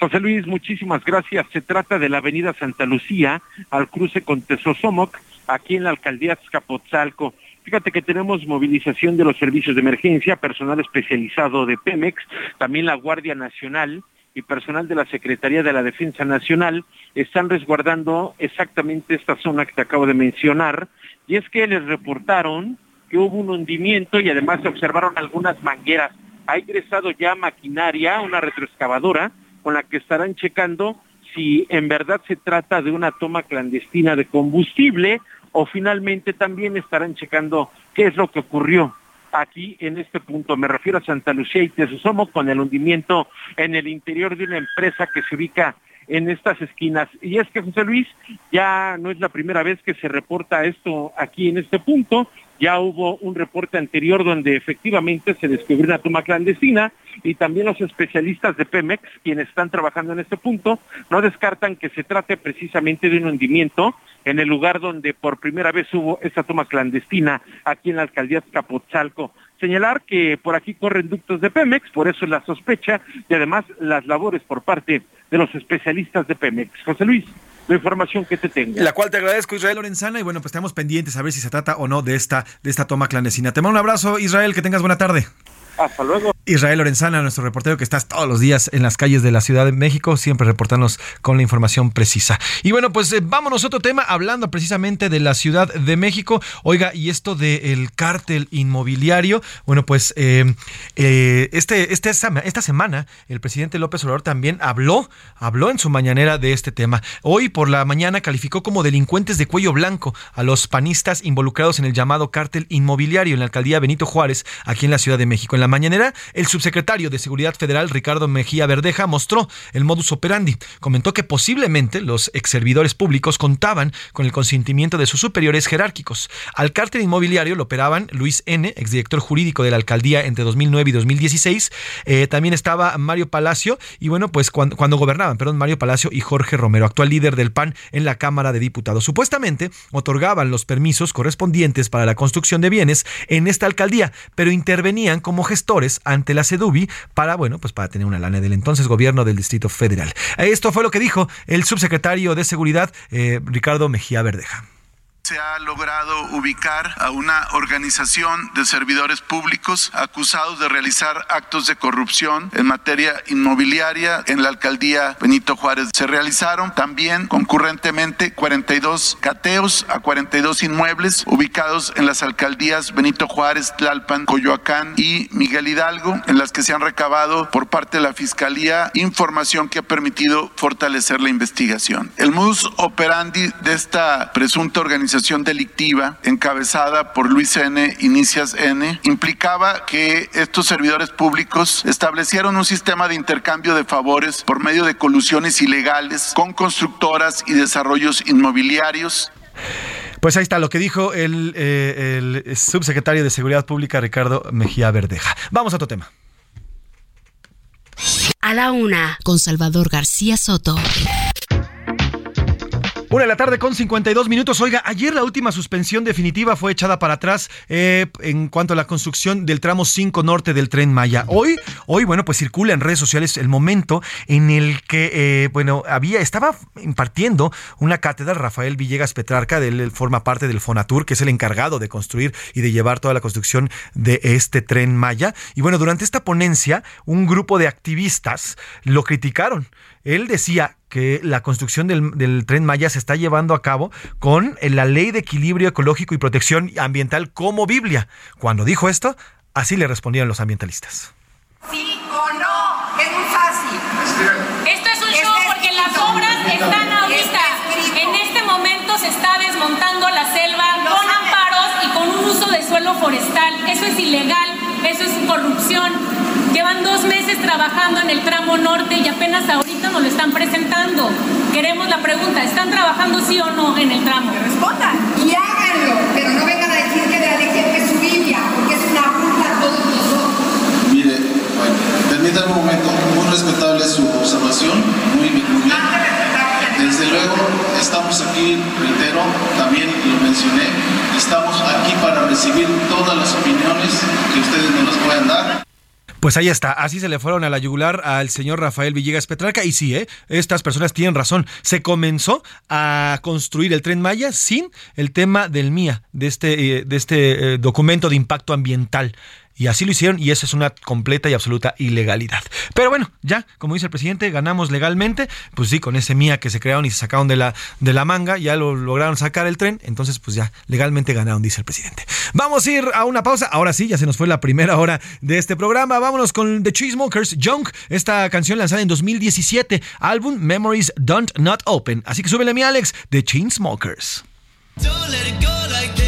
José Luis, muchísimas gracias. Se trata de la avenida Santa Lucía, al cruce con Tesosomoc, aquí en la alcaldía Azcapotzalco. Fíjate que tenemos movilización de los servicios de emergencia, personal especializado de Pemex, también la Guardia Nacional y personal de la Secretaría de la Defensa Nacional están resguardando exactamente esta zona que te acabo de mencionar. Y es que les reportaron que hubo un hundimiento y además se observaron algunas mangueras. Ha ingresado ya maquinaria, una retroexcavadora, con la que estarán checando si en verdad se trata de una toma clandestina de combustible o finalmente también estarán checando qué es lo que ocurrió aquí en este punto. Me refiero a Santa Lucía y Tesosomo con el hundimiento en el interior de una empresa que se ubica en estas esquinas. Y es que José Luis, ya no es la primera vez que se reporta esto aquí en este punto. Ya hubo un reporte anterior donde efectivamente se descubrió una toma clandestina y también los especialistas de Pemex, quienes están trabajando en este punto, no descartan que se trate precisamente de un hundimiento en el lugar donde por primera vez hubo esa toma clandestina aquí en la alcaldía de Capotzalco. Señalar que por aquí corren ductos de Pemex, por eso la sospecha y además las labores por parte de los especialistas de Pemex. José Luis la información que te tengo. La cual te agradezco, Israel Lorenzana, y bueno, pues estamos pendientes a ver si se trata o no de esta, de esta toma clandestina. Te mando un abrazo, Israel, que tengas buena tarde. Hasta luego. Israel Lorenzana, nuestro reportero que estás todos los días en las calles de la Ciudad de México, siempre reportándonos con la información precisa. Y bueno, pues eh, vámonos a otro tema, hablando precisamente de la Ciudad de México. Oiga, y esto del cártel inmobiliario, bueno, pues eh, eh, este, este, esta semana el presidente López Obrador también habló, habló en su mañanera de este tema. Hoy por la mañana calificó como delincuentes de cuello blanco a los panistas involucrados en el llamado cártel inmobiliario en la alcaldía Benito Juárez, aquí en la Ciudad de México. En la mañanera, el subsecretario de Seguridad Federal, Ricardo Mejía Verdeja, mostró el modus operandi. Comentó que posiblemente los ex servidores públicos contaban con el consentimiento de sus superiores jerárquicos. Al cártel inmobiliario lo operaban Luis N., exdirector jurídico de la alcaldía entre 2009 y 2016. Eh, también estaba Mario Palacio y bueno, pues cuando, gobernaban, perdón, Mario Palacio y Jorge Romero, actual líder del PAN en la Cámara de Diputados. Supuestamente otorgaban los permisos correspondientes para la construcción de bienes en esta alcaldía, pero intervenían como gestores ante la CEDUBI para, bueno, pues para tener una lana del entonces gobierno del Distrito Federal. Esto fue lo que dijo el subsecretario de Seguridad, eh, Ricardo Mejía Verdeja se ha logrado ubicar a una organización de servidores públicos acusados de realizar actos de corrupción en materia inmobiliaria en la alcaldía Benito Juárez. Se realizaron también concurrentemente 42 cateos a 42 inmuebles ubicados en las alcaldías Benito Juárez, Tlalpan, Coyoacán y Miguel Hidalgo, en las que se han recabado por parte de la Fiscalía información que ha permitido fortalecer la investigación. El modus operandi de esta presunta organización delictiva encabezada por Luis N. Inicias N. implicaba que estos servidores públicos establecieron un sistema de intercambio de favores por medio de colusiones ilegales con constructoras y desarrollos inmobiliarios. Pues ahí está lo que dijo el, eh, el subsecretario de Seguridad Pública, Ricardo Mejía Verdeja. Vamos a otro tema. A la una, con Salvador García Soto. Una de la tarde con 52 minutos. Oiga, ayer la última suspensión definitiva fue echada para atrás eh, en cuanto a la construcción del tramo 5 norte del tren Maya. Hoy, hoy, bueno, pues circula en redes sociales el momento en el que, eh, bueno, había, estaba impartiendo una cátedra Rafael Villegas Petrarca, él forma parte del Fonatur, que es el encargado de construir y de llevar toda la construcción de este tren Maya. Y bueno, durante esta ponencia, un grupo de activistas lo criticaron. Él decía que la construcción del, tren Maya se está llevando a cabo con la ley de equilibrio ecológico y protección ambiental como Biblia. Cuando dijo esto, así le respondieron los ambientalistas. Sí o no, es muy fácil. Esto es un show porque las obras están ahorita. En este momento se está desmontando la selva con amparos y con un uso de suelo forestal. Eso es ilegal, eso es corrupción. Llevan dos meses trabajando en el tramo norte y apenas ahorita nos lo están presentando. Queremos la pregunta, ¿están trabajando sí o no en el tramo? Que respondan. Y háganlo, pero no vengan a decir que la gente es su Biblia, porque es una burla a todos nosotros. Mire, bueno, permítame un momento, muy respetable su observación, muy bien, muy. Desde luego, estamos aquí, reitero, también lo mencioné, estamos aquí para recibir todas las opiniones que ustedes nos puedan dar. Pues ahí está, así se le fueron a la yugular al señor Rafael Villegas Petrarca. Y sí, ¿eh? estas personas tienen razón. Se comenzó a construir el tren Maya sin el tema del MIA, de este, eh, de este eh, documento de impacto ambiental. Y así lo hicieron y eso es una completa y absoluta ilegalidad. Pero bueno, ya, como dice el presidente, ganamos legalmente. Pues sí, con ese MIA que se crearon y se sacaron de la, de la manga, ya lo lograron sacar el tren. Entonces, pues ya, legalmente ganaron, dice el presidente. Vamos a ir a una pausa. Ahora sí, ya se nos fue la primera hora de este programa. Vámonos con The Cheesemokers Junk, esta canción lanzada en 2017, álbum Memories Don't Not Open. Así que súbele mi Alex, The Chainsmokers. Don't let it go like this.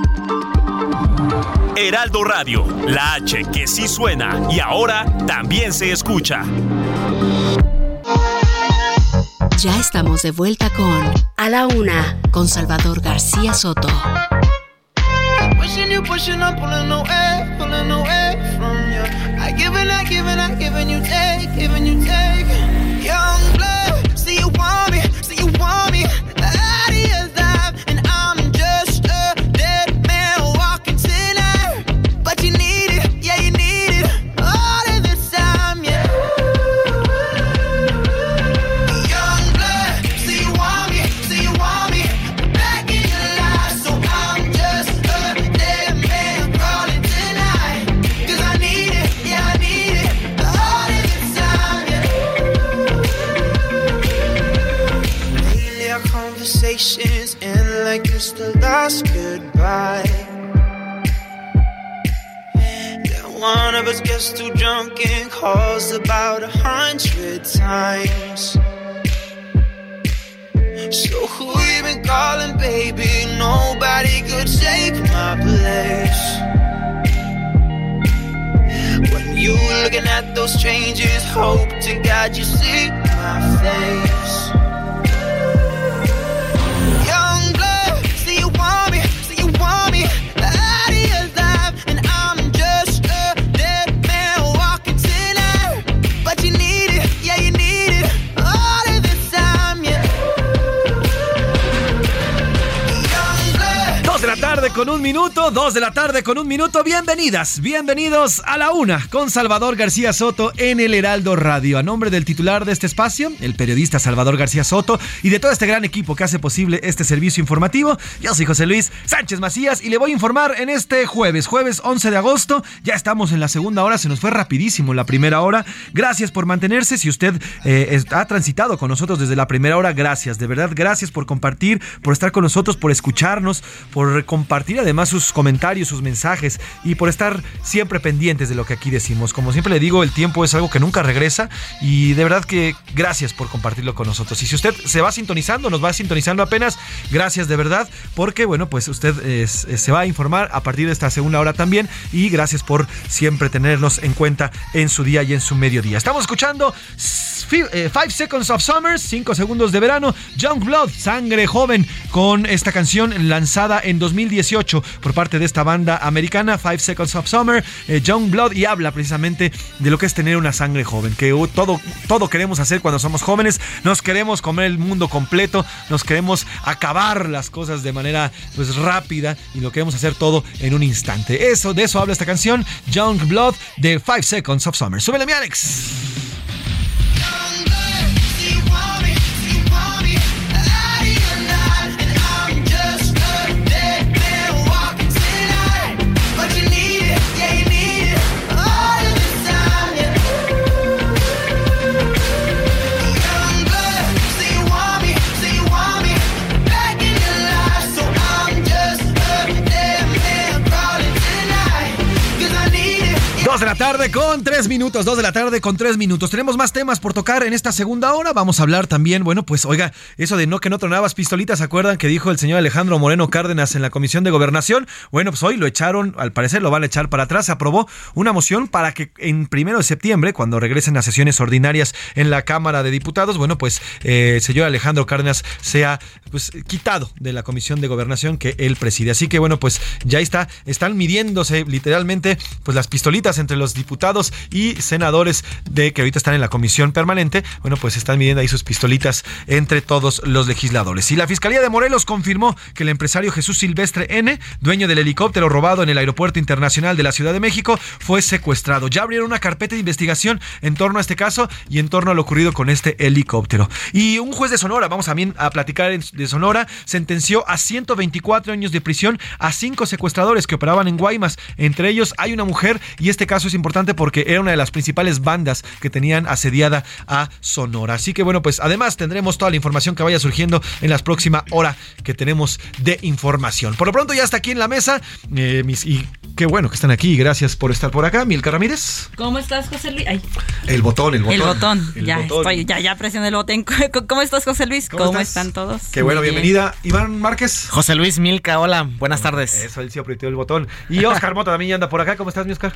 Heraldo Radio, la H que sí suena y ahora también se escucha. Ya estamos de vuelta con A la Una, con Salvador García Soto. Pushing you, pushing, I'm pulling away, pulling away from you. I give and I give and I give 2 de la tarde con un minuto. Bienvenidas, bienvenidos a la una con Salvador García Soto en el Heraldo Radio. A nombre del titular de este espacio, el periodista Salvador García Soto, y de todo este gran equipo que hace posible este servicio informativo, yo soy José Luis Sánchez Macías y le voy a informar en este jueves, jueves 11 de agosto. Ya estamos en la segunda hora, se nos fue rapidísimo la primera hora. Gracias por mantenerse. Si usted eh, ha transitado con nosotros desde la primera hora, gracias, de verdad, gracias por compartir, por estar con nosotros, por escucharnos, por compartir además sus comentarios sus mensajes y por estar siempre pendientes de lo que aquí decimos. Como siempre le digo, el tiempo es algo que nunca regresa y de verdad que gracias por compartirlo con nosotros. Y si usted se va sintonizando, nos va sintonizando apenas, gracias de verdad, porque bueno, pues usted eh, se va a informar a partir de esta segunda hora también y gracias por siempre tenernos en cuenta en su día y en su mediodía. Estamos escuchando s- fi- eh, Five Seconds of Summer, 5 segundos de verano, Young Blood, Sangre Joven, con esta canción lanzada en 2018 por parte de esta banda americana, Five Seconds of Summer, eh, Young Blood, y habla precisamente de lo que es tener una sangre joven, que todo, todo queremos hacer cuando somos jóvenes, nos queremos comer el mundo completo, nos queremos acabar las cosas de manera pues rápida y lo queremos hacer todo en un instante. Eso, de eso habla esta canción, Young Blood de Five Seconds of Summer. Súbele mi Alex. De la tarde con tres minutos, dos de la tarde con tres minutos. Tenemos más temas por tocar en esta segunda hora. Vamos a hablar también, bueno, pues oiga, eso de no que no tronabas pistolitas, ¿se acuerdan que dijo el señor Alejandro Moreno Cárdenas en la Comisión de Gobernación? Bueno, pues hoy lo echaron, al parecer lo van a echar para atrás. Se aprobó una moción para que en primero de septiembre, cuando regresen a sesiones ordinarias en la Cámara de Diputados, bueno, pues eh, el señor Alejandro Cárdenas sea pues quitado de la Comisión de Gobernación que él preside. Así que bueno, pues ya está, están midiéndose literalmente pues las pistolitas entre los diputados y senadores de que ahorita están en la comisión permanente. Bueno, pues están midiendo ahí sus pistolitas entre todos los legisladores. Y la Fiscalía de Morelos confirmó que el empresario Jesús Silvestre N, dueño del helicóptero robado en el Aeropuerto Internacional de la Ciudad de México, fue secuestrado. Ya abrieron una carpeta de investigación en torno a este caso y en torno a lo ocurrido con este helicóptero. Y un juez de Sonora, vamos también a platicar de Sonora, sentenció a 124 años de prisión a cinco secuestradores que operaban en Guaymas. Entre ellos hay una mujer y este caso es importante porque era una de las principales bandas que tenían asediada a Sonora. Así que bueno, pues además tendremos toda la información que vaya surgiendo en las próximas horas que tenemos de información. Por lo pronto ya está aquí en la mesa eh, mis, y qué bueno que están aquí. Gracias por estar por acá. Milka Ramírez. ¿Cómo estás, José Luis? El botón, el botón. El botón. ya estoy, ya, ya presioné el botón. [LAUGHS] ¿Cómo estás, José Luis? ¿Cómo, están todos? Qué bueno, bienvenida. Iván Márquez. José Luis Milka, hola, buenas tardes. Eso, él sí apretó el botón. Y Oscar Mota también ya anda por acá. ¿Cómo estás, mi Oscar?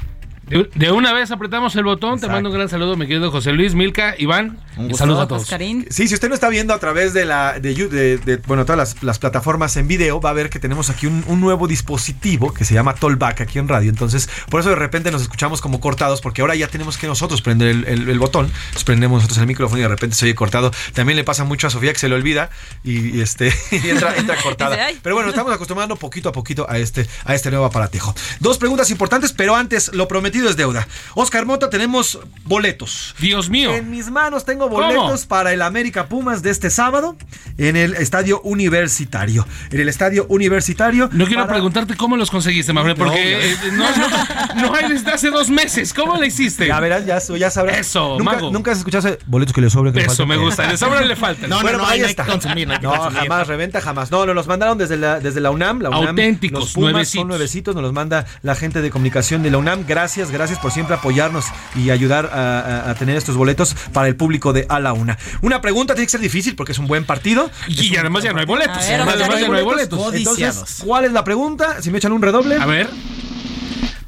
De, una vez apretamos el botón. Te mando un gran saludo, mi querido José Luis, Milka, Iván. Un saludo a todos. Sí, si usted no está viendo a través de la de, de, bueno, todas las, plataformas en video, va a ver que tenemos aquí un, nuevo dispositivo que se llama Tollback aquí en radio. Entonces, por eso de repente nos escuchamos como cortados, porque ahora ya tenemos que nosotros prender el, botón. Nos prendemos nosotros el micrófono y de repente se oye cortado. También le pasa mucho a Sofía que se le olvida y, este [LAUGHS] entra, entra cortada. [LAUGHS] Pero bueno, estamos acostumbrando poquito a poquito a este, a este nuevo aparatejo. Dos preguntas importantes, pero antes lo prometí es deuda. Oscar Mota, tenemos boletos. Dios mío. En mis manos tengo boletos para el América Pumas de este sábado en el Estadio Universitario. En el Estadio Universitario. No quiero preguntarte cómo los conseguiste, Manuel, porque eh, no, hay desde hace dos meses. ¿Cómo le hiciste? Ya verás, ya, ya sabrás. Eso, ¿Nunca, mago. Nunca has escuchado boletos que le sobren. Que Eso me gusta. Le sobran le faltan. No, no, no, ahí está. consumir, no, jamás, reventa jamás. No, nos los mandaron desde la, desde la UNAM. La UNAM Auténticos, los Pumas nuevecitos. Son nuevecitos, nos los manda la gente de comunicación de la UNAM. Gracias, gracias por siempre apoyarnos y ayudar a, tener estos boletos para el público de A la Una. Una pregunta tiene que ser difícil porque es un buen partido. Y, además ya no hay boletos. además ya no hay boletos. Entonces, ¿cuál es la pregunta? Si me echan un redoble. A ver.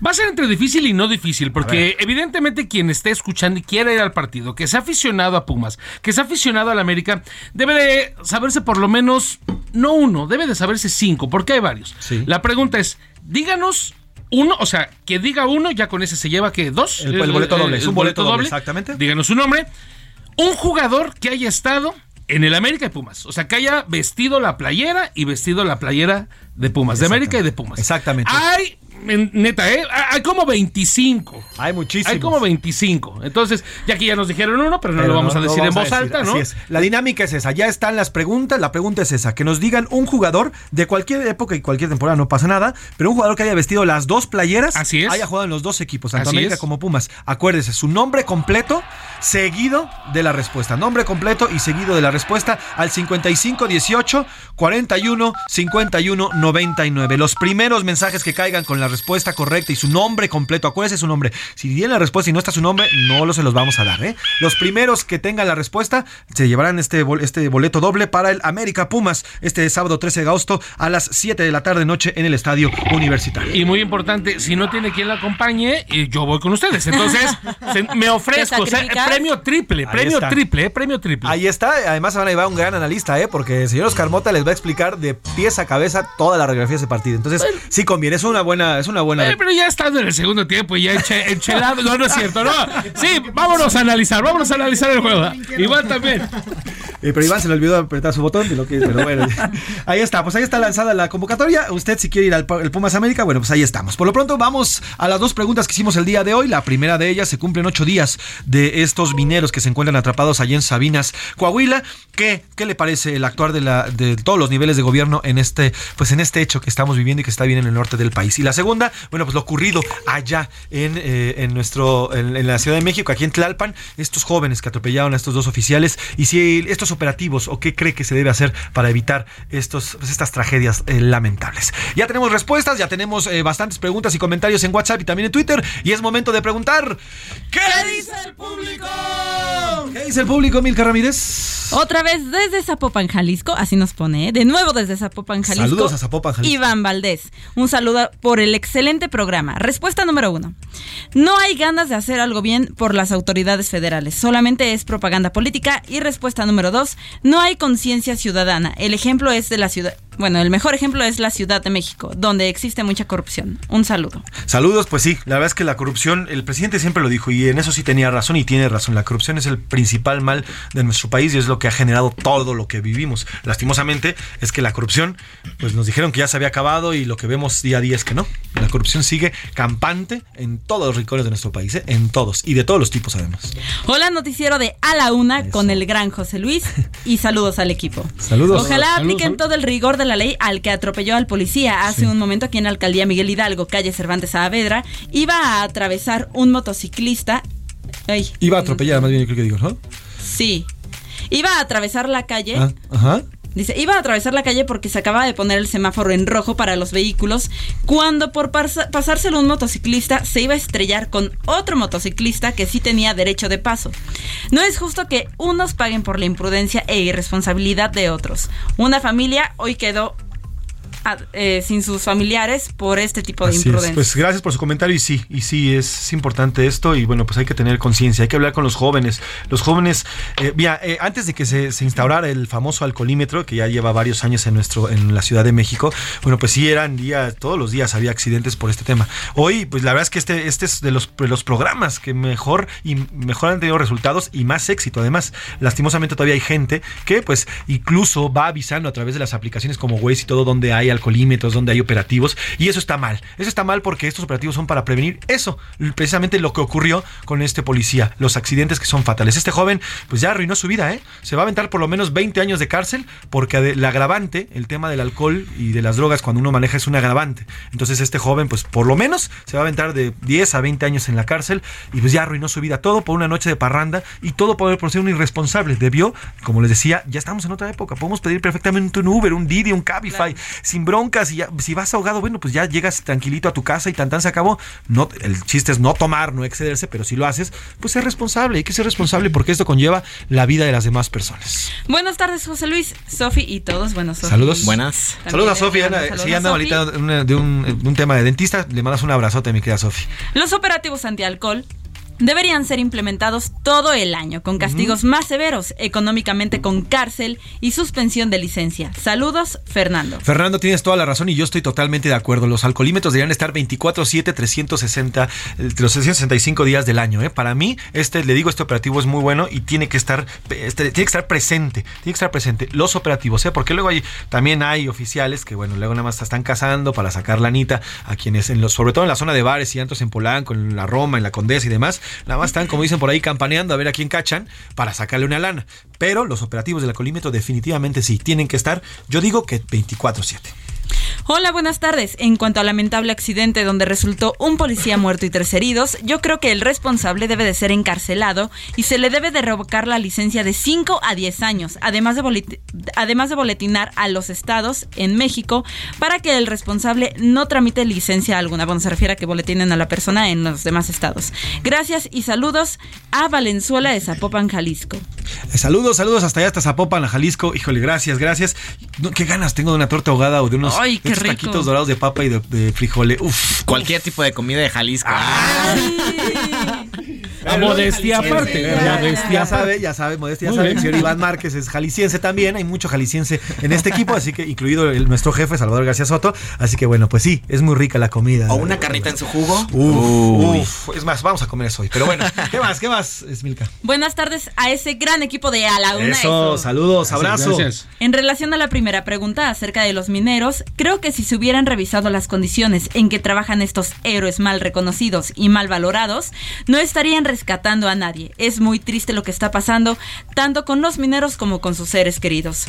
Va a ser entre difícil y no difícil, porque evidentemente quien esté escuchando y quiera ir al partido, que sea aficionado a Pumas, que sea aficionado al América, debe de saberse por lo menos, no uno, debe de saberse cinco, porque hay varios. La pregunta es, díganos uno, o sea, que diga uno, ya con ese se lleva que dos. El, boleto doble, es un boleto, doble, Exactamente. Díganos su nombre. Un jugador que haya estado en el América de Pumas. O sea, que haya vestido la playera y vestido la playera de Pumas, de América y de Pumas. Exactamente. Hay neta, ¿eh? Hay como 25. Hay muchísimos. Hay como 25. Entonces, ya aquí ya nos dijeron uno, pero no lo vamos a decir en voz alta, ¿no? Así es. La dinámica es esa. Ya están las preguntas. La pregunta es esa: que nos digan un jugador de cualquier época y cualquier temporada, no pasa nada, pero un jugador que haya vestido las dos playeras, Así es. haya jugado en los dos equipos, tanto América como Pumas. Acuérdese, su nombre completo, seguido de la respuesta. Nombre completo y seguido de la respuesta al 55 18 41 51 99. Los primeros mensajes que caigan con la respuesta correcta y su nombre completo, acuérdese su nombre. Si tiene la respuesta y no está su nombre, no lo se los vamos a dar. ¿eh? Los primeros que tengan la respuesta se llevarán este, este boleto doble para el América Pumas este sábado 13 de agosto a las 7 de la tarde noche en el Estadio Universitario. Y muy importante, si no tiene quien la acompañe, eh, yo voy con ustedes. Entonces, [LAUGHS] me ofrezco. premio triple, premio triple, eh, premio triple. Ahí está. Además, van a llevar un gran analista, ¿eh? porque el señor Oscar Mota les va a explicar de pies a cabeza toda la radiografía de ese partido. Entonces, sí conviene. Es una buena, es una buena. Eh, pero ya estando en el segundo tiempo y ya enchelado. No, no es cierto, no. Sí, vámonos a analizar, vámonos a analizar el juego. Iván también. Eh, pero Iván se le olvidó apretar su botón, lo que, pero bueno. ahí está, pues ahí está lanzada la convocatoria. Usted si quiere ir al Pumas América, bueno, pues ahí estamos. Por lo pronto vamos a las dos preguntas que hicimos el día de hoy. La primera de ellas se cumplen ocho días de estos mineros que se encuentran atrapados allí en Sabinas, Coahuila. ¿Qué, qué le parece el actuar de, la, de todos los niveles de gobierno en este, pues en este hecho que estamos viviendo y que está bien en el norte del país? Y la segunda segunda, bueno, pues lo ocurrido allá en, eh, en nuestro, en, en la Ciudad de México, aquí en Tlalpan, estos jóvenes que atropellaron a estos dos oficiales y si estos operativos o qué cree que se debe hacer para evitar estos, pues, estas tragedias eh, lamentables. Ya tenemos respuestas, ya tenemos eh, bastantes preguntas y comentarios en WhatsApp y también en Twitter y es momento de preguntar ¿Qué dice el público? ¿Qué dice el público, Milka Ramírez? Otra vez desde Zapopan, Jalisco, así nos pone, de nuevo desde Zapopan, Jalisco. Saludos a Zapopan, Jalisco. Iván Valdés, un saludo por el excelente programa. Respuesta número uno. No hay ganas de hacer algo bien por las autoridades federales, solamente es propaganda política. Y respuesta número dos, no hay conciencia ciudadana. El ejemplo es de la ciudad, bueno, el mejor ejemplo es la Ciudad de México, donde existe mucha corrupción. Un saludo. Saludos, pues sí, la verdad es que la corrupción, el presidente siempre lo dijo y en eso sí tenía razón y tiene razón. La corrupción es el principal mal de nuestro país y es lo que ha generado todo lo que vivimos. Lastimosamente es que la corrupción, pues nos dijeron que ya se había acabado y lo que vemos día a día es que no. La corrupción sigue campante en todos los rincones de nuestro país, ¿eh? en todos y de todos los tipos además. Hola, noticiero de A la Una con el gran José Luis y saludos al equipo. Saludos. Ojalá Saludos, apliquen saludos. todo el rigor de la ley al que atropelló al policía hace un momento aquí en la alcaldía Miguel Hidalgo, calle Cervantes Saavedra. Iba a atravesar un motociclista. Ay, Iba a atropellar, más bien yo creo que digo, ¿no? sí. Iba a atravesar la calle. Ah, ajá. Dice, iba a atravesar la calle porque se acaba de poner el semáforo en rojo para los vehículos, cuando por pas- pasárselo un motociclista se iba a estrellar con otro motociclista que sí tenía derecho de paso. No es justo que unos paguen por la imprudencia e irresponsabilidad de otros. Una familia hoy quedó eh, sin sus familiares por este tipo de Así es. imprudencia. Pues gracias por su comentario y sí, y sí, es, es importante esto y bueno, pues hay que tener conciencia, hay que hablar con los jóvenes. Los jóvenes, eh, mira, eh, antes de que se, se instaurara el famoso alcoholímetro, que ya lleva varios años en, nuestro, en la Ciudad de México, bueno, pues sí eran días, todos los días había accidentes por este tema. Hoy, pues la verdad es que este, este es de los, de los programas que mejor y mejor han tenido resultados y más éxito. Además, lastimosamente todavía hay gente que pues incluso va avisando a través de las aplicaciones como Waze y todo donde hay alcoholímetros, donde hay operativos y eso está mal. Eso está mal porque estos operativos son para prevenir eso, precisamente lo que ocurrió con este policía, los accidentes que son fatales. Este joven pues ya arruinó su vida, ¿eh? Se va a aventar por lo menos 20 años de cárcel porque el agravante, el tema del alcohol y de las drogas cuando uno maneja es un agravante. Entonces este joven pues por lo menos se va a aventar de 10 a 20 años en la cárcel y pues ya arruinó su vida todo por una noche de parranda y todo por, por ser un irresponsable. Debió, como les decía, ya estamos en otra época, podemos pedir perfectamente un Uber, un Didi, un Cabify, sin broncas y ya- si vas ahogado, bueno, pues ya llegas tranquilito a tu casa y tan tan se acabó. No, el chiste es no tomar, no excederse, pero si lo haces, pues ser responsable, hay que ser responsable porque esto conlleva la vida de las demás personas. Buenas tardes, José Luis, Sofi y todos. Bueno, Sofi. Saludos. Buenas. También Saludos a le Sofía. mando Anda, saludos sí, a anda Sofi. ahorita de, un, de un tema de dentista. Le mandas un abrazote, mi querida Sofía. Los operativos antialcohol deberían ser implementados todo el año, con castigos más severos, económicamente con cárcel y suspensión de licencia. Saludos, Fernando. Fernando, tienes toda la razón y yo estoy totalmente de acuerdo. Los alcoholímetros deberían estar 24-7, 360, eh, los 365 días del año. ¿eh? Para mí, este, le digo, este operativo es muy bueno y tiene que estar, este, tiene que estar presente. Tiene que estar presente. Los operativos, ¿eh? porque luego hay, también hay oficiales que, bueno, luego nada más están cazando para sacar la anita a quienes, en los, sobre todo en la zona de bares y antros en Polanco, en la Roma, en la Condesa y demás, nada más están, como dicen por ahí, campaneando a ver a quién cachan para sacarle una lana. Pero los operativos del alcoholímetro definitivamente sí, tienen que estar, yo digo que 24-7. Hola, buenas tardes. En cuanto al lamentable accidente donde resultó un policía muerto y tres heridos, yo creo que el responsable debe de ser encarcelado y se le debe de revocar la licencia de 5 a 10 años, además de, además de boletinar a los estados en México para que el responsable no tramite licencia alguna. Bueno, se refiere a que boletinen a la persona en los demás estados. Gracias y saludos a Valenzuela de Zapopan, Jalisco. Eh, Saludos, saludos hasta allá, hasta Zapopan, a Jalisco. Híjole, gracias, gracias. No, qué ganas tengo de una torta ahogada o de unos, Ay, de rico. taquitos dorados de papa y de, de frijole. Uf. Cualquier tipo de comida de Jalisco. La modestia aparte. Ya, modestia ya aparte. sabe, ya sabe, modestia, ya Muy sabe. El señor Iván Márquez es jalisciense también. Hay mucho jalisciense en este equipo, así que incluido el- nuestro jefe, Salvador García Soto. Así que bueno, pues sí, es muy rica la comida. O una carnita en su jugo. Uf, uf. Es más, vamos a comer eso hoy. Pero bueno, [LAUGHS] ¿qué más? ¿Qué más, Esmilka? Buenas tardes a ese gran equipo de A la Una. Eso, saludos, abrazo. En relación a la primera pregunta acerca de los mineros, creo que si se hubieran revisado las condiciones en que trabajan estos héroes mal reconocidos y mal valorados, no estarían rescatando a nadie. Es muy triste lo que está pasando, tanto con los mineros como con sus seres queridos.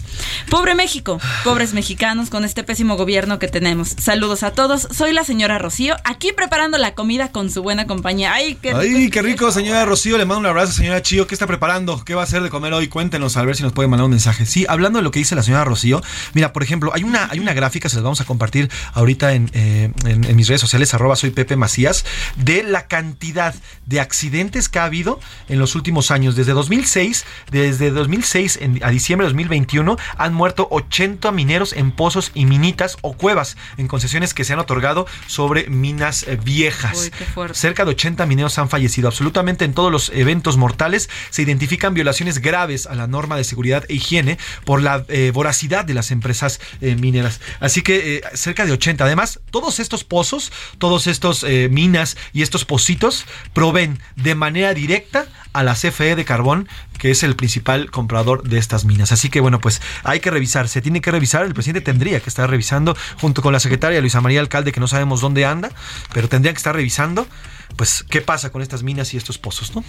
Pobre México, pobres mexicanos con este pésimo gobierno que tenemos. Saludos a todos, soy la señora Rocío, aquí preparando la comida con su buena compañía. Ay, qué rico. Ay, qué rico, señora Rocío. Le mando un abrazo, señora Chío. ¿Qué está preparando? ¿Qué va a hacer de comer hoy? Cuéntenos, a ver si nos puede mandar un mensaje. Sí, hablando de lo que dice la señora Rocío, mira, por ejemplo, hay una, hay una gráfica, se las vamos a compartir ahorita en, eh, en- en mis redes sociales, arroba soy Pepe Macías, de la cantidad de accidentes que ha habido en los últimos años. Desde 2006, desde 2006 en- a diciembre de 2021, han muerto 80 mineros en pozos y minitas o cuevas en concesiones que se han otorgado sobre minas eh, viejas. Uy. Cerca de 80 mineros han fallecido. Absolutamente en todos los eventos mortales se identifican violaciones graves a la norma de seguridad e higiene por la eh, voracidad de las empresas eh, mineras. Así que eh, cerca de 80. Además, todos estos pozos, todos estos minas y estos pocitos proveen de manera directa a la CFE de carbón, que es el principal comprador de estas minas. Así que bueno, pues hay que revisar, se tiene que revisar, el presidente tendría que estar revisando junto con la secretaria Luisa María Alcalde, que no sabemos dónde anda, pero tendrían que estar revisando, pues, qué pasa con estas minas y estos pozos, ¿no?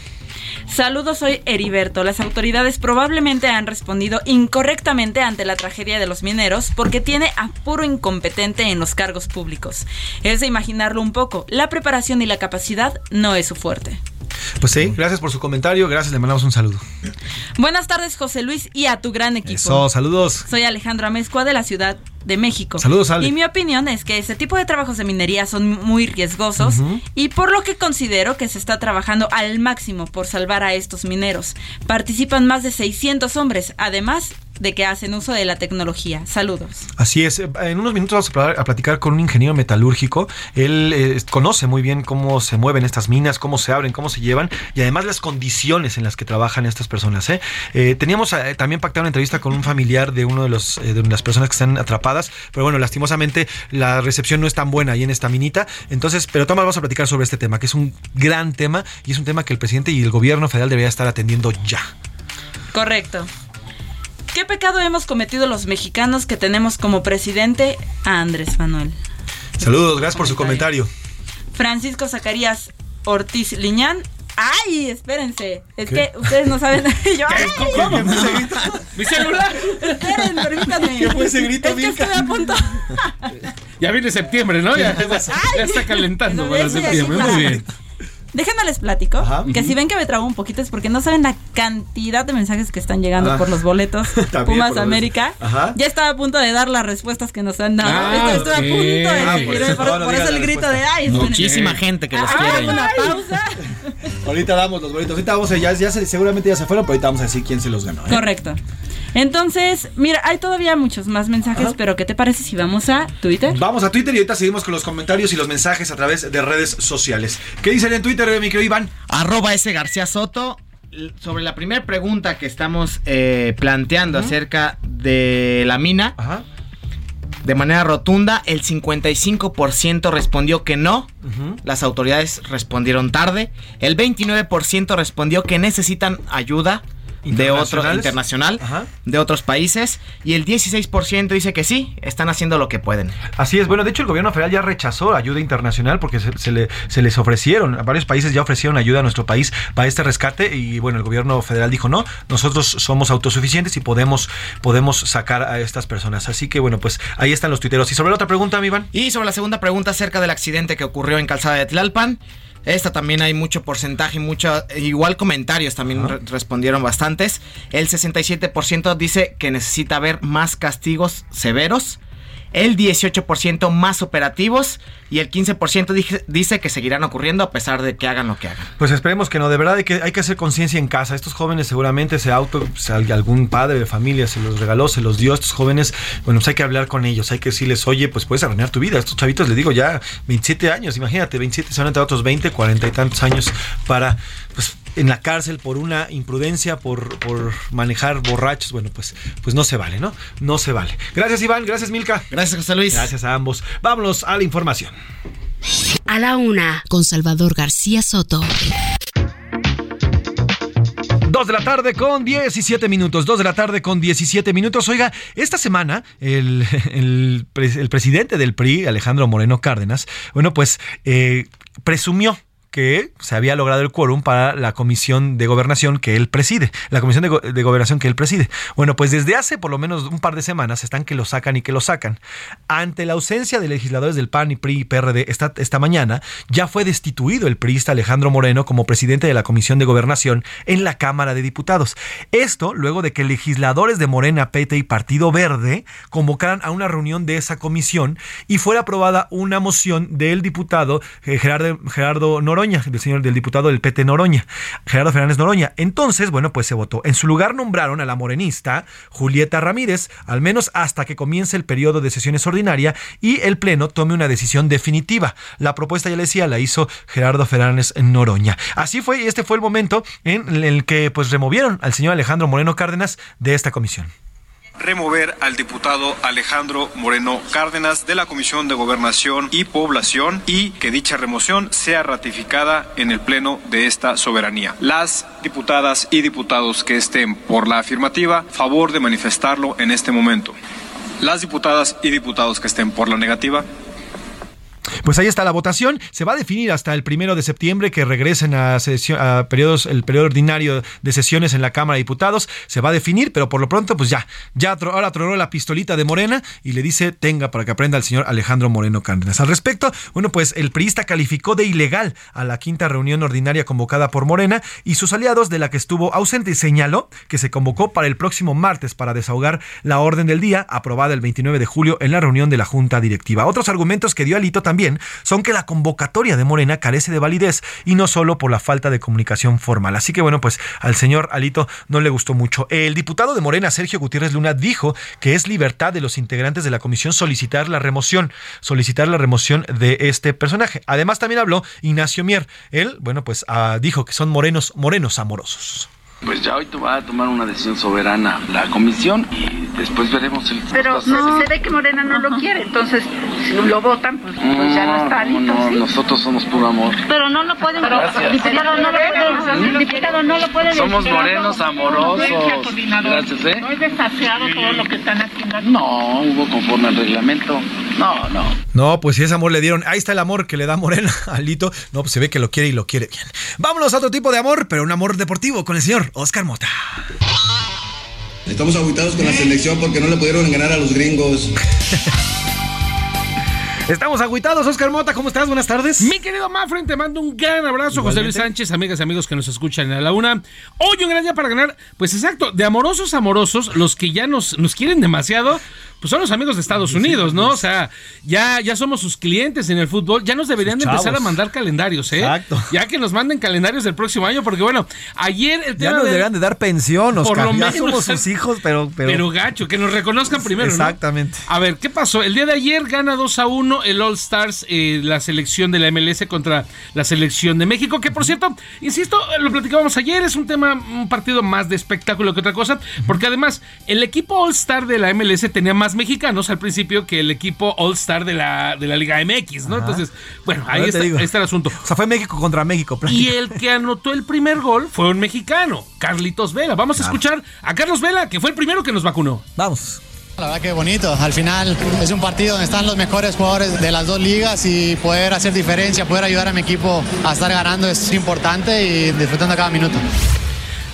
Saludos, soy Heriberto. Las autoridades probablemente han respondido incorrectamente ante la tragedia de los mineros porque tiene a puro incompetente en los cargos públicos. Es de imaginarlo un poco. La preparación y la capacidad no es su fuerte. Pues sí, gracias por su comentario, gracias, le mandamos un saludo. Buenas tardes, José Luis, y a tu gran equipo. Eso, saludos. Soy Alejandro Amezcua de la Ciudad de México. Saludos, Ale. Y mi opinión es que este tipo de trabajos de minería son muy riesgosos y por lo que considero que se está trabajando al máximo por salvar a estos mineros. Participan más de 600 hombres, además de que hacen uso de la tecnología. Saludos. Así es, en unos minutos vamos a pla- a platicar con un ingeniero metalúrgico. Él eh, conoce muy bien cómo se mueven estas minas, cómo se abren, cómo se llevan y además las condiciones en las que trabajan estas personas. ¿eh? Eh, teníamos también pactado una entrevista con un familiar de uno de, los, de las personas que están atrapadas, pero bueno, lastimosamente la recepción no es tan buena ahí en esta minita. Entonces, pero Tomás, vamos a platicar sobre este tema, que es un gran tema y es un tema que el presidente y el gobierno federal debería estar atendiendo ya. Correcto. ¿Qué pecado hemos cometido los mexicanos que tenemos como presidente a Andrés Manuel? Saludos, gracias por su comentario. Francisco Zacarías Ortiz Liñán. ¡Ay! Espérense. Es ¿Qué? que ustedes no saben. [LAUGHS] Yo, ¡ay! ¿Cómo? ¡Mi celular! Esperen, permítanme. ¿Qué fue ese grito, Es que Milka? estoy a punto. Ya viene septiembre, ¿no? Ya, ya- ya está calentando para septiembre. Muy bien. Déjenme les platico Ajá. que si ven que me trago un poquito es porque no saben la cantidad de mensajes que están llegando Ah. por los boletos [LAUGHS] Pumas América. Ajá. Ya estaba a punto de dar las respuestas que nos han dado. Ah, Estoy- a punto de Ah, por eso por el grito de ay. Muchísima gente que los Ah, quiere. una pausa. [LAUGHS] Ahorita damos los boletos. Ahorita vamos a, ya, ya se- seguramente ya se fueron, pero ahorita vamos a decir quién se los ganó. ¿eh? Correcto. Entonces, mira, hay todavía muchos más mensajes, pero ¿qué te parece si vamos a Twitter? Vamos a Twitter y ahorita seguimos con los comentarios y los mensajes a través de redes sociales. ¿Qué dicen en Twitter, mi querido Iván? Arroba S. García Soto. Sobre la primera pregunta que estamos eh, planteando acerca de la mina, de manera rotunda, el 55% respondió que no. Las autoridades respondieron tarde. El 29% respondió que necesitan ayuda de otro internacional, de otros países. Y el 16% dice que sí, están haciendo lo que pueden. Así es, bueno, de hecho el gobierno federal ya rechazó ayuda internacional porque se, se le, se les ofrecieron, a varios países ya ofrecieron ayuda a nuestro país para este rescate y bueno, el gobierno federal dijo no, nosotros somos autosuficientes y podemos, podemos sacar a estas personas. Así que bueno, pues ahí están los tuiteros. Y sobre la otra pregunta, mi Iván. Y sobre la segunda pregunta acerca del accidente que ocurrió en Calzada de Tlalpan. Esta también hay mucho porcentaje, mucho, igual comentarios también re- respondieron bastantes. El 67% dice que necesita haber más castigos severos. El 18% más operativos y el 15% dije- dice que seguirán ocurriendo a pesar de que hagan lo que hagan. Pues esperemos que no, de verdad hay que, hay que hacer conciencia en casa. Estos jóvenes seguramente ese auto, pues, al- algún padre de familia se los regaló, se los dio a estos jóvenes. Bueno, pues hay que hablar con ellos, hay que decirles, oye, pues puedes arruinar tu vida. Estos chavitos les digo ya 27 años, imagínate, 27 se van a entrar otros 20, 40 y tantos años para, en la cárcel por una imprudencia, por, por manejar borrachos. Bueno, pues, pues no se vale, ¿no? No se vale. Gracias Iván, gracias Milka. Gracias José Luis. Gracias a ambos. Vámonos a la información. A la una, con Salvador García Soto. Dos de la tarde con 17 minutos. Dos de la tarde con 17 minutos. Oiga, esta semana el, [LAUGHS] el, pre- el presidente del PRI, Alejandro Moreno Cárdenas, bueno, pues eh, presumió que se había logrado el quórum para la comisión de gobernación que él preside, la comisión de, go- de gobernación que él preside. Bueno, pues desde hace por lo menos un par de semanas están que lo sacan y que lo sacan. Ante la ausencia de legisladores del PAN y PRI y PRD esta, esta mañana, ya fue destituido el priista Alejandro Moreno como presidente de la comisión de gobernación en la Cámara de Diputados. Esto luego de que legisladores de Morena, PT y Partido Verde convocaran a una reunión de esa comisión y fuera aprobada una moción del diputado eh, Gerardo, Gerardo Noroña, del señor del diputado del PT Noroña, Gerardo Fernández Noroña. Entonces, bueno, pues se votó. En su lugar nombraron a la morenista Julieta Ramírez, al menos hasta que comience el periodo de sesiones ordinaria y el Pleno tome una decisión definitiva. La propuesta, ya le decía, la hizo Gerardo Fernández Noroña. Así fue y este fue el momento en el que pues removieron al señor Alejandro Moreno Cárdenas de esta comisión. Remover al diputado Alejandro Moreno Cárdenas de la Comisión de Gobernación y Población y que dicha remoción sea ratificada en el Pleno de esta soberanía. Las diputadas y diputados que estén por la afirmativa, favor de manifestarlo en este momento. Las diputadas y diputados que estén por la negativa, Pues ahí está la votación. Se va a definir hasta el primero de septiembre que regresen a, periodos, el periodo ordinario de sesiones en la Cámara de Diputados. Se va a definir, pero por lo pronto, pues ya, ya ahora tronó la pistolita de Morena y le dice tenga para que aprenda el señor Alejandro Moreno Cárdenas. Al respecto, bueno, pues el priista calificó de ilegal a la quinta reunión ordinaria convocada por Morena y sus aliados de la que estuvo ausente y señaló que se convocó para el próximo martes para desahogar la orden del día aprobada el 29 de julio en la reunión de la Junta Directiva. Otros argumentos que dio Alito también son que la convocatoria de Morena carece de validez y no solo por la falta de comunicación formal. Así que bueno, pues al señor Alito no le gustó mucho. El diputado de Morena, Sergio Gutiérrez Luna, dijo que es libertad de los integrantes de la comisión solicitar la remoción, solicitar la remoción de este personaje. Además también habló Ignacio Mier. Él, bueno, pues ah, dijo que son morenos, morenos amorosos. Pues ya hoy va a tomar una decisión soberana la comisión y después veremos el Pero no, se ve que Morena no lo quiere, entonces si no lo votan, pues, pues ya no está no, ¿sí? nosotros somos puro amor. Pero no lo pueden Gracias. diputado, no lo pueden, diputado, no lo pueden Somos morenos amorosos. Gracias, ¿eh? No es desafiado todo lo que están haciendo. No, hubo conforme al reglamento. No, no. No, pues si ese amor le dieron, ahí está el amor que le da Morena [LAUGHS] a Alito. No, pues se ve que lo quiere y lo quiere bien. Vámonos a otro tipo de amor, pero un amor deportivo con el señor Oscar Mota. Estamos aguitados con la selección porque no le pudieron ganar a los gringos. [LAUGHS] Estamos agüitados, Oscar Mota, ¿cómo estás? Buenas tardes. Mi querido Mafren, te mando un gran abrazo, José Luis. Sánchez, amigas y amigos que nos escuchan a la una. Hoy un gran día para ganar, pues exacto, de amorosos amorosos, los que ya nos, nos quieren demasiado, pues son los amigos de Estados Unidos, ¿no? O sea, ya, ya somos sus clientes en el fútbol, ya nos deberían de empezar a mandar calendarios, ¿eh? Exacto. Ya que nos manden calendarios del próximo año, porque bueno, ayer el Ya tema nos del- deberían de dar pensión, Por Oscar. lo ya menos. somos sus [LAUGHS] hijos, pero... Pero, Pero, gacho, que nos reconozcan primero, ¿no? Exactamente. A ver, ¿qué pasó? El día de ayer gana 2 a 1 el All Stars, eh, la selección de la MLS contra la selección de México, que por cierto, insisto, lo platicábamos ayer, es un tema, un partido más de espectáculo que otra cosa, porque además el equipo All Star de la MLS tenía más mexicanos al principio que el equipo All Star de la, de la Liga MX, ¿no? Ajá. Entonces, bueno, ahí está, ahí está el asunto. O sea, fue México contra México. Y el que anotó el primer gol fue un mexicano, Carlitos Vela. Vamos a escuchar a Carlos Vela, que fue el primero que nos vacunó. Vamos. La verdad que bonito, al final es un partido donde están los mejores jugadores de las dos ligas y poder hacer diferencia, poder ayudar a mi equipo a estar ganando es importante y disfrutando cada minuto.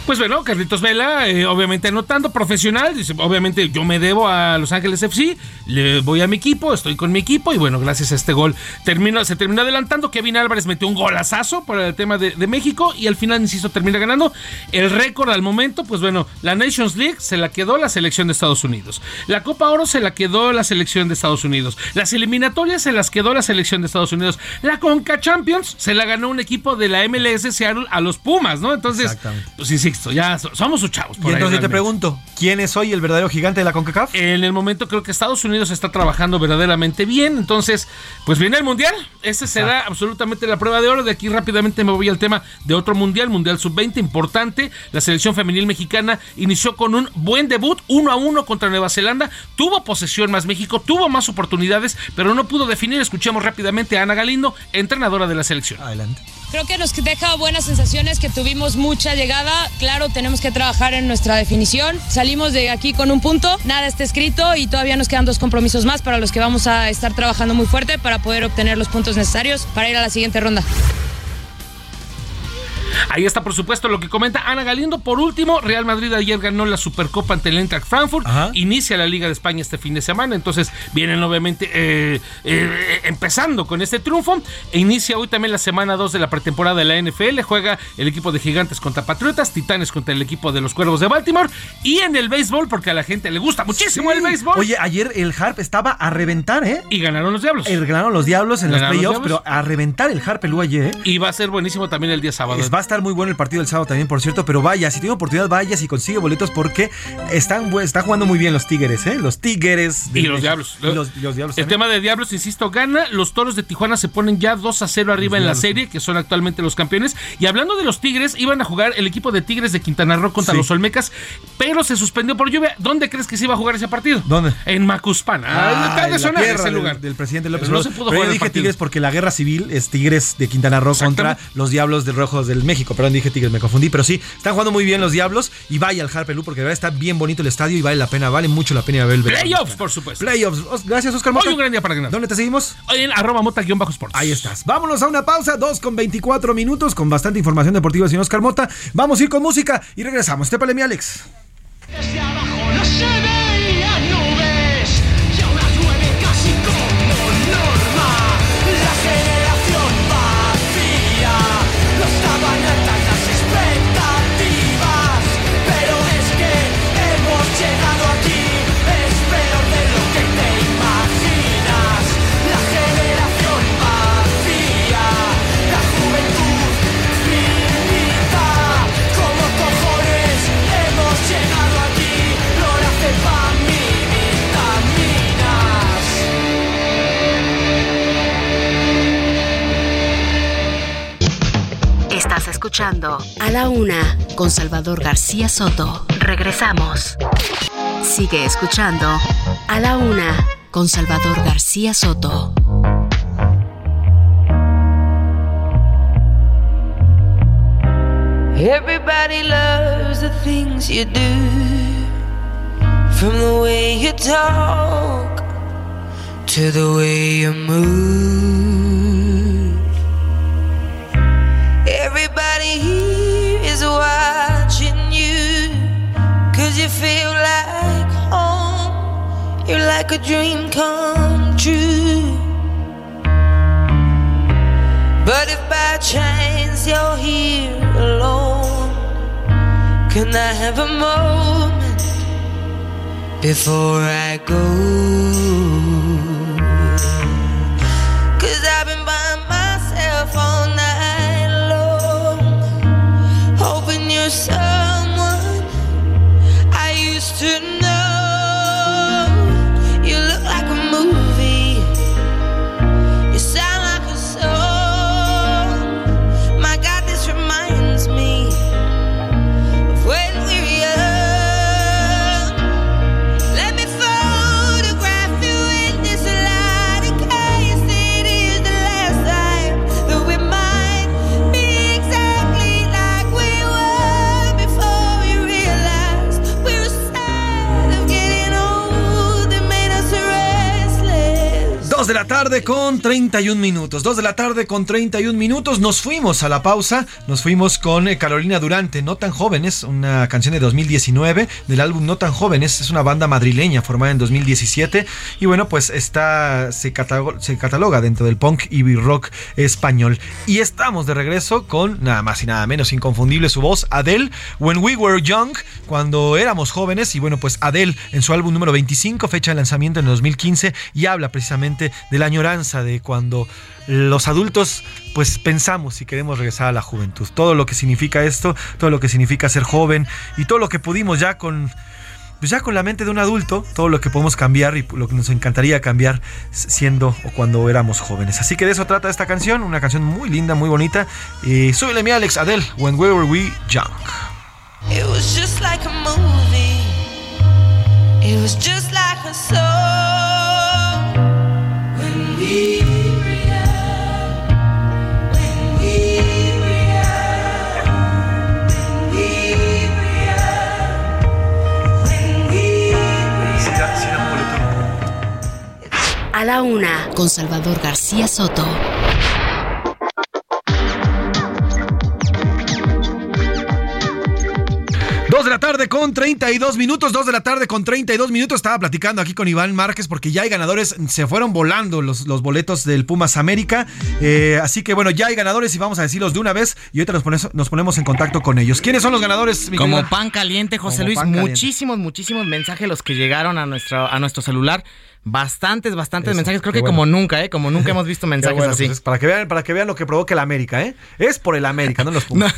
Pues bueno, Carlitos Vela, eh, obviamente anotando, profesional, dice, obviamente yo me debo a Los Ángeles FC, le voy a mi equipo, estoy con mi equipo y bueno, gracias a este gol terminó, se terminó adelantando, Kevin Álvarez metió un golazazo para el tema de, de México y al final, insisto, termina ganando. El récord al momento, pues bueno, la Nations League se la quedó la selección de Estados Unidos, la Copa Oro se la quedó la selección de Estados Unidos, las eliminatorias se las quedó la selección de Estados Unidos, la Conca Champions se la ganó un equipo de la MLS Seattle a los Pumas, ¿no? Entonces, Exactamente. pues insisto, ya so- somos sus chavos. Y ahí entonces te realmente. pregunto, ¿quién es hoy el verdadero gigante de la CONCACAF? En el momento creo que Estados Unidos está trabajando verdaderamente bien. Entonces, pues viene el Mundial. Este será absolutamente la prueba de oro. De aquí rápidamente me voy al tema de otro Mundial, Mundial Sub-20, importante. La selección femenil mexicana inició con un buen debut, 1 a 1 contra Nueva Zelanda. Tuvo posesión más México, tuvo más oportunidades, pero no pudo definir. Escuchemos rápidamente a Ana Galindo, entrenadora de la selección. Adelante. Creo que nos deja buenas sensaciones, que tuvimos mucha llegada. Claro, tenemos que trabajar en nuestra definición. Salimos de aquí con un punto, nada está escrito y todavía nos quedan dos compromisos más para los que vamos a estar trabajando muy fuerte para poder obtener los puntos necesarios para ir a la siguiente ronda. Ahí está, por supuesto, lo que comenta Ana Galindo. Por último, Real Madrid ayer ganó la Supercopa ante el Eintracht Frankfurt. Inicia la Liga de España este fin de semana. Entonces, vienen obviamente eh, eh, empezando con este triunfo. E inicia hoy también la semana 2 de la pretemporada de la NFL. Juega el equipo de Gigantes contra Patriotas, Titanes contra el equipo de los Cuervos de Baltimore. Y en el béisbol, porque a la gente le gusta muchísimo el béisbol. Oye, ayer el Harp estaba a reventar, ¿eh? Y ganaron los Diablos. El, ganaron los Diablos en Ganaron los playoffs, pero a reventar el Harp el ayer, ¿eh? Y va a ser buenísimo también el día sábado. Es- va a estar muy bueno el partido del sábado también, por cierto, pero vaya, si tiene oportunidad, vaya, si consigue boletos, porque están, están jugando muy bien los Tigres, ¿eh? Los Tigres. de Y los. Diablos. Los, Diablos El también. tema de Diablos, insisto, gana. Los toros de Tijuana se ponen ya 2 a 0 arriba en la serie, que son actualmente los campeones. Y hablando de los Tigres, iban a jugar el equipo de Tigres de Quintana Roo contra Sí. los Olmecas, pero se suspendió por lluvia. ¿Dónde crees que se iba a jugar ese partido? ¿Dónde? En Macuspana. Ah, de en la tierra ese lugar. Del, presidente López no se pudo Pero jugar yo dije partido. Tigres porque la guerra civil es Tigres de Quintana Roo contra los Diablos de Rojos del México. Perdón, dije Tigres, me confundí. Pero sí, están jugando muy bien los Diablos. Y vaya al Harpelú porque de verdad está bien bonito el estadio y vale la pena, vale mucho la pena ir a ver el Playoffs, por supuesto. Playoffs. Os- Gracias, Oscar Mota. Hoy un gran día para ganar. ¿Dónde te seguimos? En arroba mota-sports. Ahí estás. Vámonos a una pausa, 2 con 24 minutos, con bastante información deportiva sin Oscar Mota. Vamos a ir con música y regresamos. Tépale mi Alex. Desde abajo no se escuchando A la Una con Salvador García Soto. Regresamos. Sigue escuchando A la Una con Salvador García Soto. Everybody loves the things you do, from the way you talk to the way you move. Watching you, cause you feel like home. You're like a dream come true. But if by chance you're here alone, can I have a moment before I go? 2 de la tarde con 31 minutos. 2 de la tarde con 31 minutos. Nos fuimos a la pausa. Nos fuimos con eh, Carolina Durante, No tan jóvenes, una canción de 2019 del álbum No tan jóvenes. Es una banda madrileña formada en 2017 y bueno, pues está se, cataloga, dentro del punk y rock español. Y estamos de regreso con nada más y nada menos inconfundible su voz Adele When We Were Young, cuando éramos jóvenes y bueno, pues Adele en su álbum número 25, fecha de lanzamiento en 2015 y habla precisamente de la añoranza de cuando los adultos pues pensamos si queremos regresar a la juventud. Todo lo que significa esto, todo lo que significa ser joven y todo lo que pudimos ya con pues ya con la mente de un adulto, todo lo que podemos cambiar y lo que nos encantaría cambiar siendo o cuando éramos jóvenes. Así que de eso trata esta canción, una canción muy linda, muy bonita. Y súbele mi Alex Adele, When We Were We Young. It was just like a movie. It was just like a song. A la Una con Salvador García Soto. la tarde con 32 minutos, 2 de la tarde con 32 minutos. Estaba platicando aquí con Iván Márquez porque ya hay ganadores, se fueron volando los, los boletos del Pumas América. Eh, así que bueno, ya hay ganadores y vamos a decirlos de una vez y ahorita nos, pones- nos ponemos en contacto con ellos. ¿Quiénes son los ganadores? mi Como querida? pan caliente, José Como Luis. caliente. Muchísimos, muchísimos mensajes los que llegaron a nuestro, a nuestro celular. Bastantes, bastantes Eso, mensajes. Creo que bueno. como nunca, ¿eh? Como nunca hemos visto mensajes bueno, así. pues es para que vean, para que vean lo que provoca el América, ¿eh? Es por el América, no los [LAUGHS] Pumas.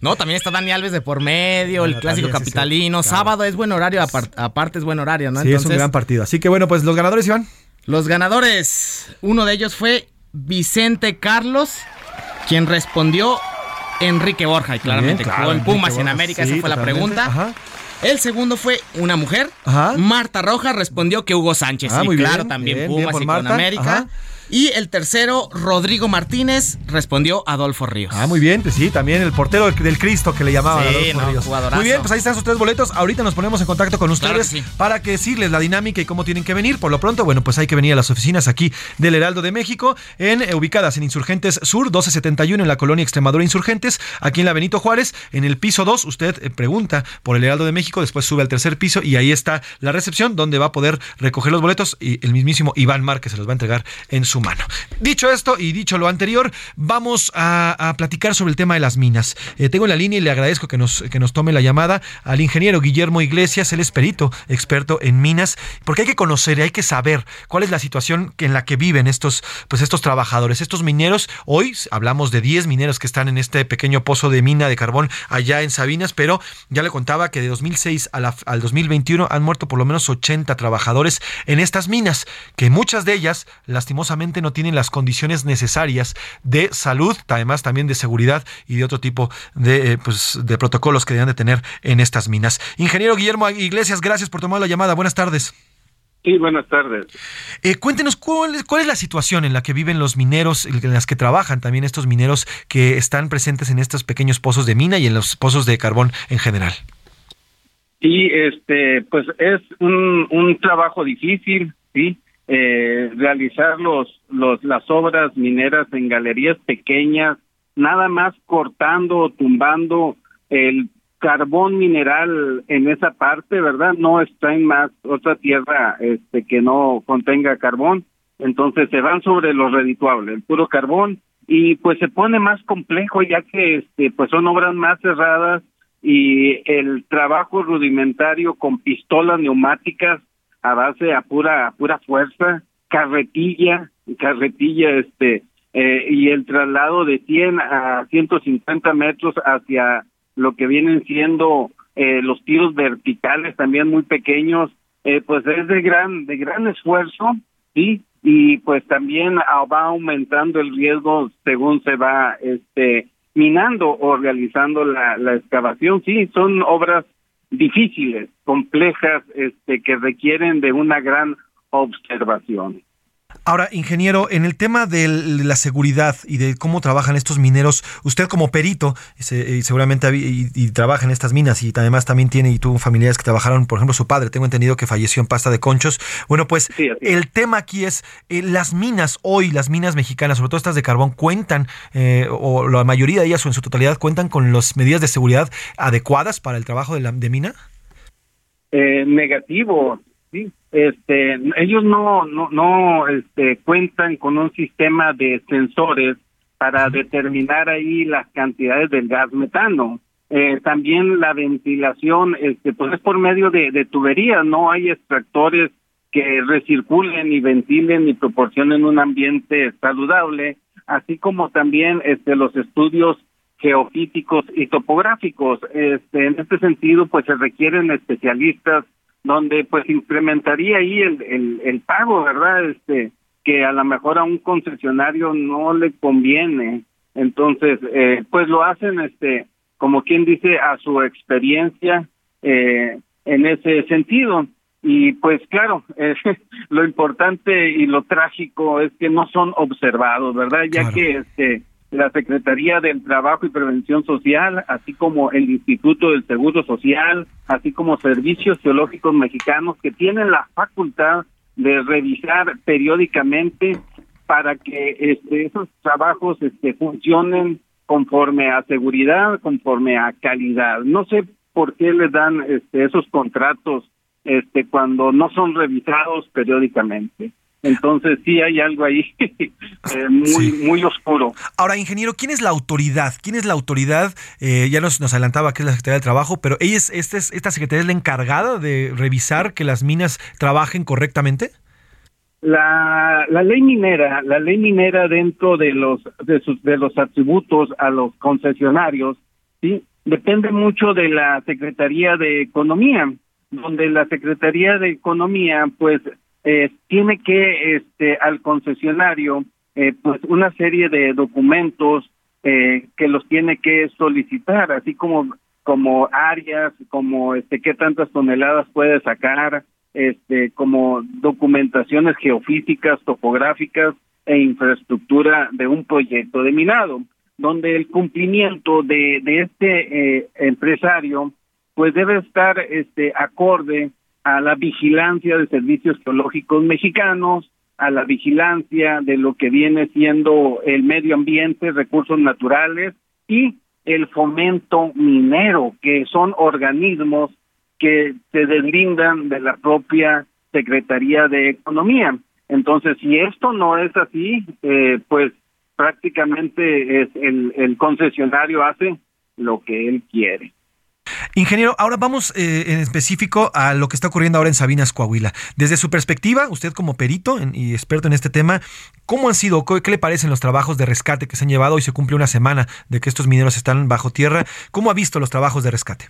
No, también está Dani Alves de por medio, el clásico también, sí, sí. capitalino. Claro. Sábado es buen horario, apar- aparte es buen horario, ¿no? Sí, es un gran partido. Así que bueno, pues los ganadores, Iván. Los ganadores, uno de ellos fue Vicente Carlos, quien respondió Enrique Borja, y claramente Bien, claro, jugó en Pumas y en Borja, América, sí, esa fue la pregunta. ajá. El segundo fue una mujer, Ajá. Marta Rojas, respondió que Hugo Sánchez, Ah, sí, muy claro, bien, también bien, bien Pumas por y con América. ajá. Y el tercero, Rodrigo Martínez, respondió Adolfo Ríos. Ah, muy bien, pues sí, también el portero del- Cristo que le llamaban. Sí, Adolfo no, Ríos. jugadorazo. Muy bien, pues ahí están sus tres boletos. Ahorita nos ponemos en contacto con Claro ustedes que sí. para que decirles la dinámica y cómo tienen que venir. Por lo pronto, bueno, pues hay que venir a las oficinas aquí del Heraldo de México, en, eh, ubicadas en Insurgentes Sur 1271 en la colonia Extremadura Insurgentes, aquí en la Benito Juárez, en el piso 2. Usted eh, pregunta por el Heraldo de México, después sube al tercer piso y ahí está la recepción donde va a poder recoger los boletos y el mismísimo Iván Márquez se los va a entregar en su mano. Dicho esto y dicho lo anterior, vamos a, platicar sobre el tema de las minas. Eh, tengo en la línea y le agradezco que nos, que nos tome la llamada al ingeniero Guillermo Iglesias, él es perito, experto en minas, porque hay que conocer y hay que saber cuál es la situación en la que viven estos, pues estos trabajadores, estos mineros. Hoy hablamos de 10 mineros que están en este pequeño pozo de mina de carbón allá en Sabinas, pero ya le contaba que de 2006 a al 2021 han muerto por lo menos 80 trabajadores en estas minas, que muchas de ellas lastimosamente no tienen las condiciones necesarias de salud, además también de seguridad y de otro tipo de, eh, pues, de protocolos que deben de tener en estas minas. Ingeniero Guillermo Iglesias, gracias por tomar la llamada. Buenas tardes. Sí, buenas tardes. Eh, cuéntenos cuál es, cuál es la situación en la que viven los mineros, en las que trabajan también estos mineros que están presentes en estos pequeños pozos de mina y en los pozos de carbón en general. Y este, pues es un, un trabajo difícil, sí, Eh, realizar los, los, las obras mineras en galerías pequeñas, nada más cortando o tumbando el carbón mineral en esa parte, ¿verdad? No está en más otra tierra este que no contenga carbón, entonces se van sobre lo redituable, el puro carbón y pues se pone más complejo ya que este pues son obras más cerradas y el trabajo rudimentario con pistolas neumáticas a base a pura a pura fuerza, carretilla, carretilla este eh, y el traslado de 100 a 150 metros hacia lo que vienen siendo eh, los tiros verticales también muy pequeños, eh, pues es de gran de gran esfuerzo, sí, y pues también va aumentando el riesgo según se va este minando o realizando la, la excavación, sí, son obras difíciles, complejas, este que requieren de una gran observación. Ahora, ingeniero, en el tema de la seguridad y de cómo trabajan estos mineros, usted como perito se- y seguramente y trabaja en estas minas y además también tiene y tuvo familiares que trabajaron, por ejemplo, su padre, tengo entendido que falleció en pasta de conchos. Bueno, pues el tema aquí es eh, las minas hoy, las minas mexicanas, sobre todo estas de carbón, cuentan eh, o la mayoría de ellas o en su totalidad cuentan con las medidas de seguridad adecuadas para el trabajo de la de mina. eh, negativo sí este ellos no no no este cuentan con un sistema de sensores para determinar ahí las cantidades del gas metano. Eh, también la ventilación este pues es por medio de, de tuberías no hay extractores que recirculen y ventilen y proporcionen un ambiente saludable así como también este los estudios geofísicos y topográficos. Este, en este sentido, pues se requieren especialistas donde pues incrementaría ahí el, el, el pago, ¿verdad? Este, que a lo mejor a un concesionario no le conviene. Entonces, eh, pues lo hacen, este, como quien dice, a su experiencia eh, en ese sentido. Y pues claro, [LAUGHS] eh, lo importante y lo trágico es que no son observados, ¿verdad? Ya que este la Secretaría del Trabajo y Prevención Social, así como el Instituto del Seguro Social, así como Servicios Geológicos Mexicanos, que tienen la facultad de revisar periódicamente para que este, esos trabajos este, funcionen conforme a seguridad, conforme a calidad. No sé por qué le dan este, esos contratos este, cuando no son revisados periódicamente. Entonces sí hay algo ahí [LAUGHS] eh, muy, muy oscuro. Ahora, ingeniero, ¿quién es la autoridad? ¿Quién es la autoridad? Eh, ya nos, nos adelantaba que es la Secretaría del Trabajo, pero ella es, esta, es, esta Secretaría es la encargada de revisar que las minas trabajen correctamente. La, la ley minera, la ley minera dentro de los de sus de los atributos a los concesionarios, sí, depende mucho de la Secretaría de Economía, donde la Secretaría de Economía, pues, eh, tiene que este al concesionario, eh, pues, una serie de documentos eh, que los tiene que solicitar, así como como áreas, como este qué tantas toneladas puede sacar, este, como documentaciones geofísicas, topográficas e infraestructura de un proyecto de minado, donde el cumplimiento de, de este eh, empresario pues debe estar este acorde a la vigilancia de servicios geológicos mexicanos, a la vigilancia de lo que viene siendo el medio ambiente, recursos naturales y el fomento minero, que son organismos que se deslindan de la propia Secretaría de Economía. Entonces, si esto no es así, eh, pues prácticamente es el, el concesionario hace lo que él quiere. Ingeniero, ahora vamos eh, en específico a lo que está ocurriendo ahora en Sabinas, Coahuila. Desde su perspectiva, usted como perito y experto en este tema, ¿cómo han sido, qué qué le parecen los trabajos de rescate que se han llevado? Hoy se cumple una semana de que estos mineros están bajo tierra. ¿Cómo ha visto los trabajos de rescate?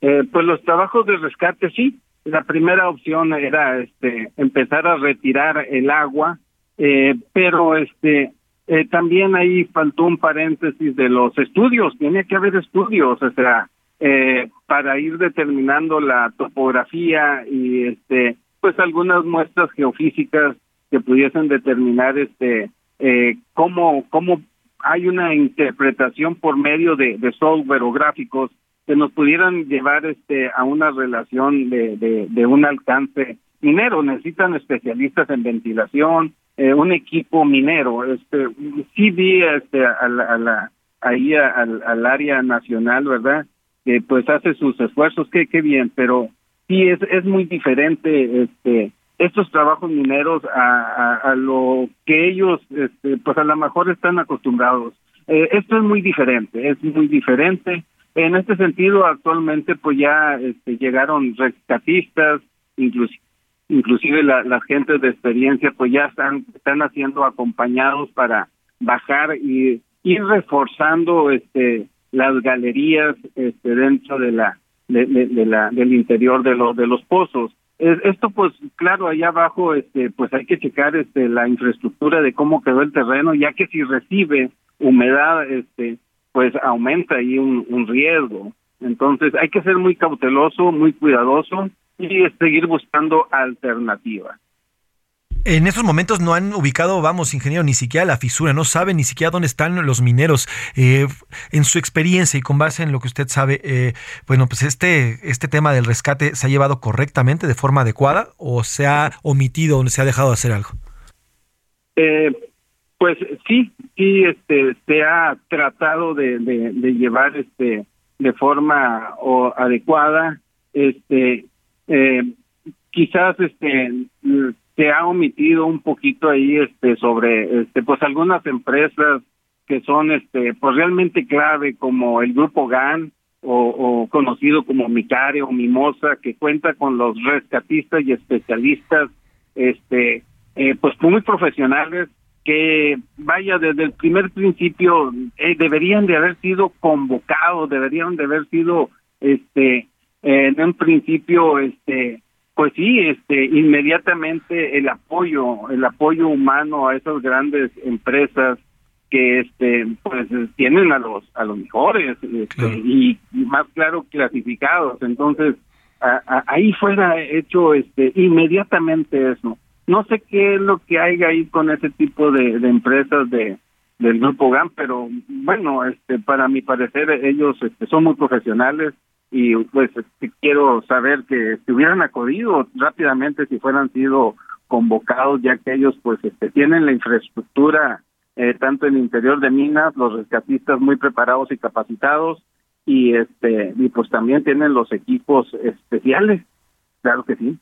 Eh, pues los trabajos de rescate sí. La primera opción era este empezar a retirar el agua, eh, pero este eh, también ahí faltó un paréntesis de los estudios. Tiene que haber estudios, o sea, eh, para ir determinando la topografía y este pues algunas muestras geofísicas que pudiesen determinar este eh, cómo cómo hay una interpretación por medio de, de software o gráficos que nos pudieran llevar este a una relación de, de, un alcance minero. Necesitan especialistas en ventilación, eh, un equipo minero. Este, sí vi este, a la, a la- ahí a- al área nacional, ¿verdad? Que pues hace sus esfuerzos, qué, qué bien, pero sí es, es muy diferente este estos trabajos mineros a, a, a lo que ellos este, pues a lo mejor están acostumbrados. Eh, esto es muy diferente, es muy diferente. En este sentido, actualmente pues ya este, llegaron rescatistas, inclusive inclusive la, las gentes de experiencia pues ya están están haciendo acompañados para bajar y ir reforzando este las galerías este dentro de la de, de- de la del interior de los de los pozos. Es- esto pues claro allá abajo este pues hay que checar este la infraestructura de cómo quedó el terreno ya que si recibe humedad este pues aumenta ahí un, un riesgo. Entonces hay que ser muy cauteloso muy cuidadoso y seguir buscando alternativas En estos momentos no han ubicado, vamos, ingeniero, ni siquiera la fisura, no saben ni siquiera dónde están los mineros. Eh, en su experiencia y con base en lo que usted sabe, eh, bueno, pues este, este tema del rescate se ha llevado correctamente, de forma adecuada, o se ha omitido o se ha dejado de hacer algo. Eh, pues sí, sí, este, se ha tratado de, de, llevar este de forma o, adecuada, este, eh, quizás este se ha omitido un poquito ahí este sobre este pues algunas empresas que son este pues realmente clave como el grupo GAN o, conocido como Micare o Mimosa que cuenta con los rescatistas y especialistas este eh, pues muy profesionales que vaya desde el primer principio eh, deberían de haber sido convocados deberían de haber sido este en un principio este pues sí este inmediatamente el apoyo el apoyo humano a esas grandes empresas que este pues tienen a los a los mejores este, y más claro clasificados. Entonces a- a- ahí fuera hecho este inmediatamente eso. No sé qué es lo que hay ahí con ese tipo de, de empresas de del grupo GAN pero bueno este para mi parecer ellos este, son muy profesionales y pues quiero saber que se hubieran acudido rápidamente si fueran sido convocados ya que ellos pues este tienen la infraestructura eh, tanto en el interior de minas los rescatistas muy preparados y capacitados y este y pues también tienen los equipos especiales, claro que sí.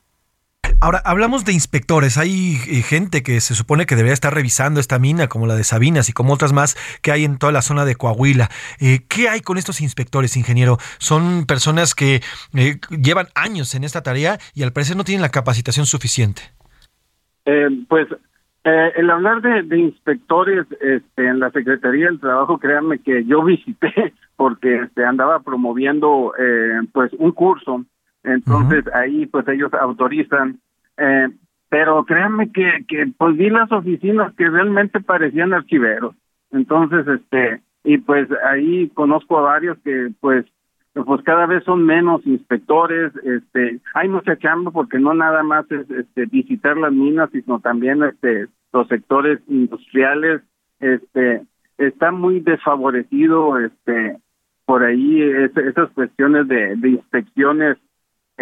Ahora, hablamos de inspectores. Hay eh, gente que se supone que debería estar revisando esta mina, como la de Sabinas y como otras más que hay en toda la zona de Coahuila. Eh, ¿Qué hay con estos inspectores, ingeniero? Son personas que eh, llevan años en esta tarea y al parecer no tienen la capacitación suficiente. Eh, pues eh, el hablar de, de inspectores este, en la Secretaría del Trabajo, créanme que yo visité [LAUGHS] porque este, andaba promoviendo eh, pues un curso, entonces ahí pues ellos autorizan, eh, pero créanme que, que pues vi las oficinas que realmente parecían archiveros, entonces este y pues ahí conozco a varios que pues pues cada vez son menos inspectores, este, hay mucha chamba porque no nada más es este, visitar las minas, sino también este, los sectores industriales, este, está muy desfavorecido, este, por ahí es- esas cuestiones de inspecciones,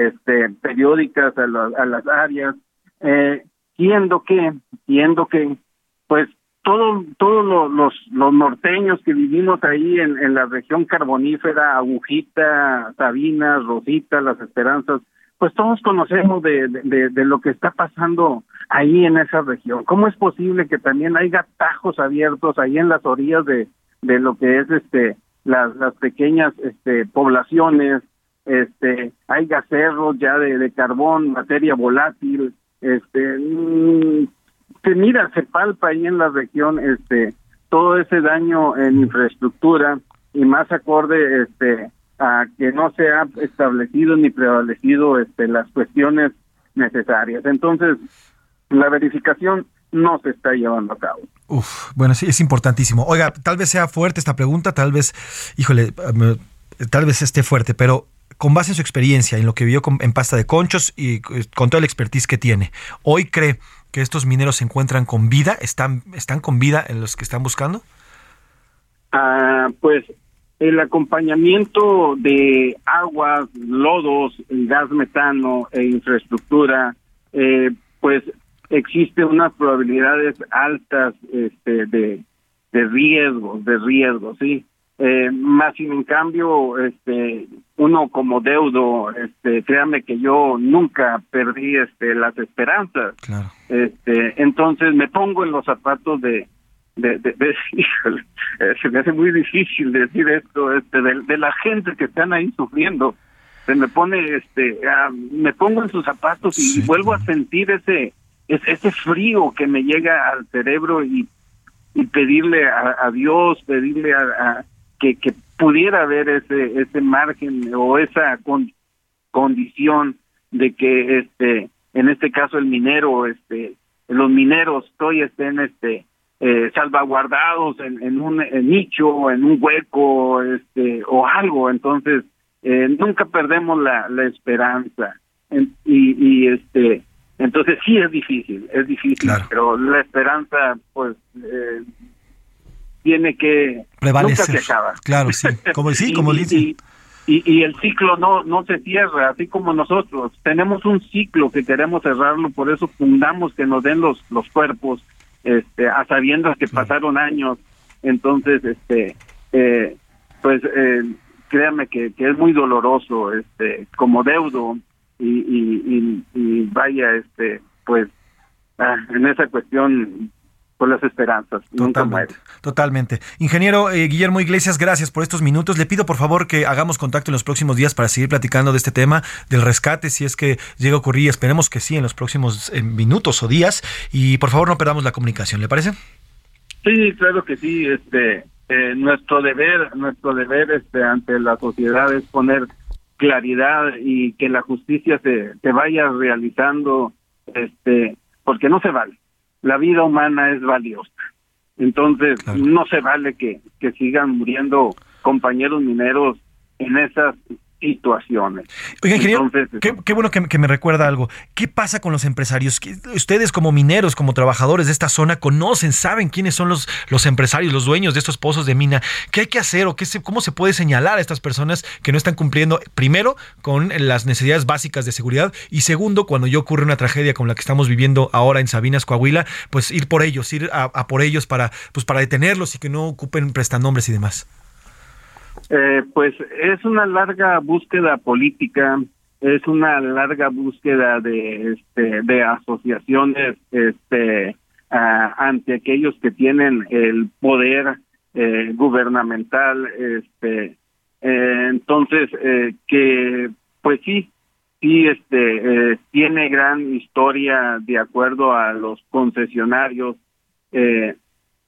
este, periódicas a, a las áreas, eh, que, siendo que, pues todo, todos lo- los, norteños que vivimos ahí en, la región carbonífera, Agujita, Sabinas, Rosita, Las Esperanzas, pues todos conocemos de lo que está pasando ahí en esa región. ¿Cómo es posible que también haya tajos abiertos ahí en las orillas de, de lo que es este las, las pequeñas este poblaciones, este hay cerros ya de, de carbón, materia volátil, este mm, se mira, se palpa ahí en la región este todo ese daño en infraestructura y más acorde este a que no se ha establecido ni prevalecido este las cuestiones necesarias. Entonces, la verificación no se está llevando a cabo. Uf, bueno, sí, es importantísimo. Oiga, tal vez sea fuerte esta pregunta, tal vez, híjole, me- tal vez esté fuerte, pero con base en su experiencia, en lo que vio en pasta de conchos y eh, con toda la expertise que tiene, ¿hoy cree que estos mineros se encuentran con vida? ¿Están, están con vida en los que están buscando? Ah, pues el acompañamiento de aguas, lodos, gas metano e infraestructura, eh, pues existe unas probabilidades altas este, de, de riesgos, de riesgos, sí. Eh, más sin en cambio, este, uno como deudo, este, créame que yo nunca perdí este, las esperanzas. Este, entonces me pongo en los zapatos de, de, de, de- [LAUGHS] híjole, eh, se me hace muy difícil decir esto, este, de, de la gente que están ahí sufriendo. Se me pone, este, ah, me pongo en sus zapatos y vuelvo a sentir ese, ese, ese frío que me llega al cerebro y, y pedirle a, a Dios, pedirle a, a- que, que pudiera haber ese, ese margen o esa con- condición de que este en este caso el minero este los mineros todavía estén este eh, salvaguardados en, en un en nicho en un hueco este o algo. Entonces eh, nunca perdemos la, la esperanza. En- y, y este entonces sí es difícil es difícil pero la esperanza pues eh, tiene que Prevalecer. nunca se acaba. Claro, sí. Como, sí, [LAUGHS] como y- y- y, y el ciclo no no se cierra así como nosotros. Tenemos un ciclo que queremos cerrarlo por eso fundamos que nos den los los cuerpos este a sabiendas que pasaron años. Entonces este eh, pues eh, créame que, que es muy doloroso este como deudo y, y, y, y vaya este pues ah, en esa cuestión pues las esperanzas nunca mueren Totalmente. Ingeniero eh, Guillermo Iglesias, gracias por estos minutos. Le pido por favor que hagamos contacto en los próximos días para seguir platicando de este tema del rescate, si es que llega a ocurrir. Esperemos que sí en los próximos eh, minutos o días. Y por favor no perdamos la comunicación, ¿le parece? Sí, claro que sí. Este, eh, nuestro deber, nuestro deber, este, ante la sociedad es poner claridad y que la justicia se, se vaya realizando, este, porque no se vale. La vida humana es valiosa. Entonces, no se vale que, que sigan muriendo compañeros mineros en esas situaciones. Oiga, ingeniero, Entonces, qué, qué bueno que, que me recuerda algo. ¿Qué pasa con los empresarios? ¿Qué- Ustedes como mineros, como trabajadores de esta zona, conocen, saben quiénes son los, los empresarios, los dueños de estos pozos de mina. ¿Qué hay que hacer o qué se, cómo se puede señalar a estas personas que no están cumpliendo, primero, con las necesidades básicas de seguridad y segundo, cuando ya ocurre una tragedia como la que estamos viviendo ahora en Sabinas, Coahuila, pues ir por ellos, ir a, a por ellos para, pues para detenerlos y que no ocupen prestanombres y demás? Eh, pues es una larga búsqueda política, es una larga búsqueda de este de asociaciones este ante aquellos que tienen el poder eh, gubernamental este eh, entonces eh, que pues sí sí este eh, tiene gran historia de acuerdo a los concesionarios eh,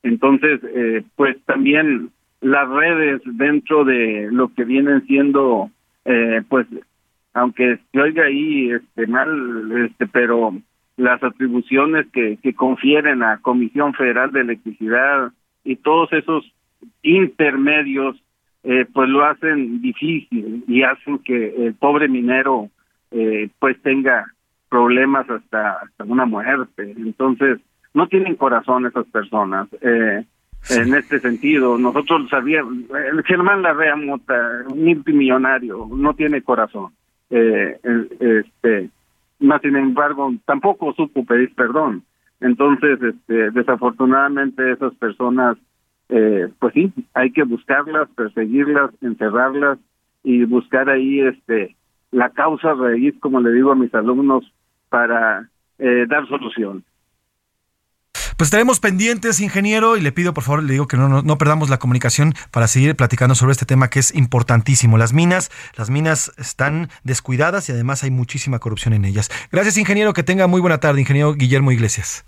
entonces eh, pues también las redes dentro de lo que vienen siendo eh, pues aunque se oiga ahí este mal este pero las atribuciones que, confieren a Comisión Federal de Electricidad y todos esos intermedios eh, pues lo hacen difícil y hacen que el pobre minero eh, pues tenga problemas hasta hasta una muerte. Entonces no tienen corazón esas personas. Eh, en este sentido. Nosotros sabíamos el Germán Larrea Mota multimillonario no tiene corazón. Eh, este más sin embargo tampoco supo pedir perdón. Entonces este desafortunadamente esas personas eh, pues sí hay que buscarlas perseguirlas encerrarlas y buscar ahí este la causa raíz como le digo a mis alumnos para eh, dar solución Pues estaremos pendientes, ingeniero, y le pido por favor, le digo que no, no, no perdamos la comunicación para seguir platicando sobre este tema que es importantísimo. Las minas, las minas están descuidadas y además hay muchísima corrupción en ellas. Gracias, ingeniero, que tenga muy buena tarde, ingeniero Guillermo Iglesias.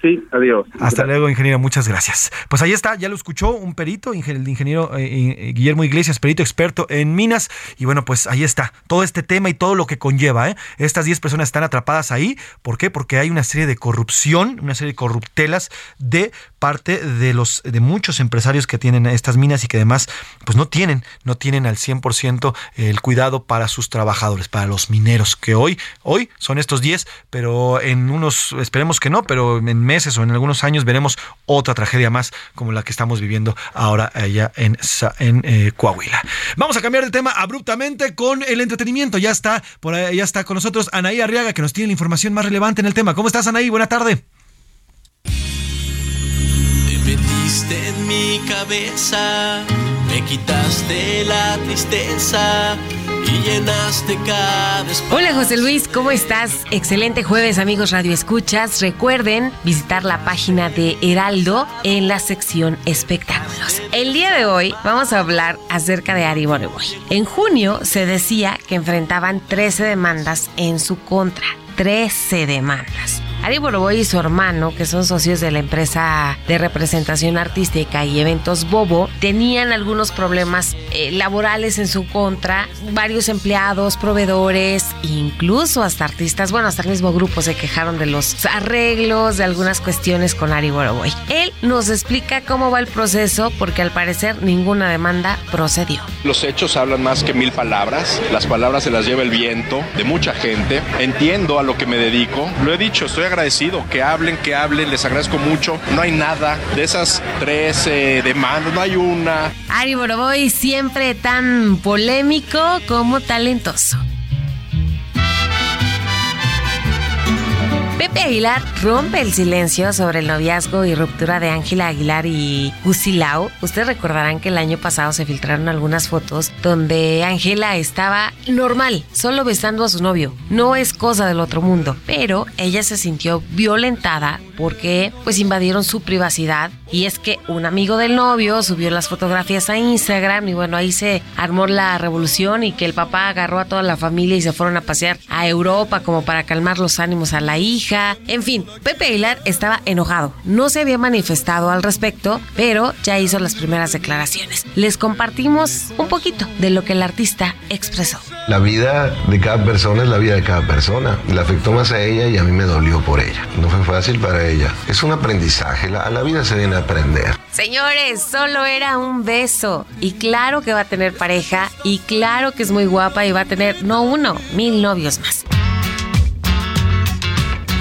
Sí adiós Hasta luego, ingeniero. Muchas gracias. Pues ahí está, ya lo escuchó un perito, el ingeniero eh, eh, Guillermo Iglesias, perito experto en minas. Y bueno, pues ahí está, todo este tema y todo lo que conlleva. ¿eh? Estas 10 personas están atrapadas ahí. ¿Por qué? Porque hay una serie de corrupción, una serie de corruptelas de parte de los de muchos empresarios que tienen estas minas y que además pues no tienen, no tienen al 100% el cuidado para sus trabajadores, para los mineros, que hoy, hoy son estos 10, pero en unos, esperemos que no, pero en meses o en algunos años veremos otra tragedia más como la que estamos viviendo ahora allá en, en eh, Coahuila. Vamos a cambiar de tema abruptamente con el entretenimiento. Ya está, por ahí, ya está con nosotros Anaí Arriaga, que nos tiene la información más relevante en el tema. ¿Cómo estás, Anaí? Buena tarde. Te metiste en mi cabeza, me quitaste la tristeza Hola José Luis, ¿cómo estás? Excelente jueves amigos Radio Escuchas. Recuerden visitar la página de Heraldo en la sección espectáculos. El día de hoy vamos a hablar acerca de Ari Boroboy. En junio se decía que enfrentaban 13 demandas en su contra. 13 demandas. Ari Boroboy y su hermano, que son socios de la empresa de representación artística y eventos Bobo, tenían algunos problemas eh, laborales en su contra. Varios empleados, proveedores, incluso hasta artistas, bueno, hasta el mismo grupo se quejaron de los arreglos, de algunas cuestiones con Ari Boroboy. Él nos explica cómo va el proceso porque al parecer ninguna demanda procedió. Los hechos hablan más que mil palabras. Las palabras se las lleva el viento de mucha gente. Entiendo a lo que me dedico. Lo he dicho, estoy agradecido. Que hablen, que hablen. Les agradezco mucho. No hay nada de esas 13 demandas. No hay una. Ari Boroboy siempre tan polémico como talentoso. Pepe Aguilar rompe el silencio sobre el noviazgo y ruptura de Ángela Aguilar y Cusilao. Ustedes recordarán que el año pasado se filtraron algunas fotos donde Ángela estaba normal, solo besando a su novio. No es cosa del otro mundo, pero ella se sintió violentada porque pues invadieron su privacidad y es que un amigo del novio subió las fotografías a Instagram y bueno, ahí se armó la revolución y que el papá agarró a toda la familia y se fueron a pasear a Europa como para calmar los ánimos a la hija. En fin, Pepe Aguilar estaba enojado. No se había manifestado al respecto, pero ya hizo las primeras declaraciones. Les compartimos un poquito de lo que el artista expresó. La vida de cada persona es la vida de cada persona. La afectó más a ella y a mí me dolió por ella. No fue fácil para ella. Es un aprendizaje. La, a la vida se viene a aprender. Señores, solo era un beso. Y claro que va a tener pareja. Y claro que es muy guapa y va a tener no uno, mil novios más.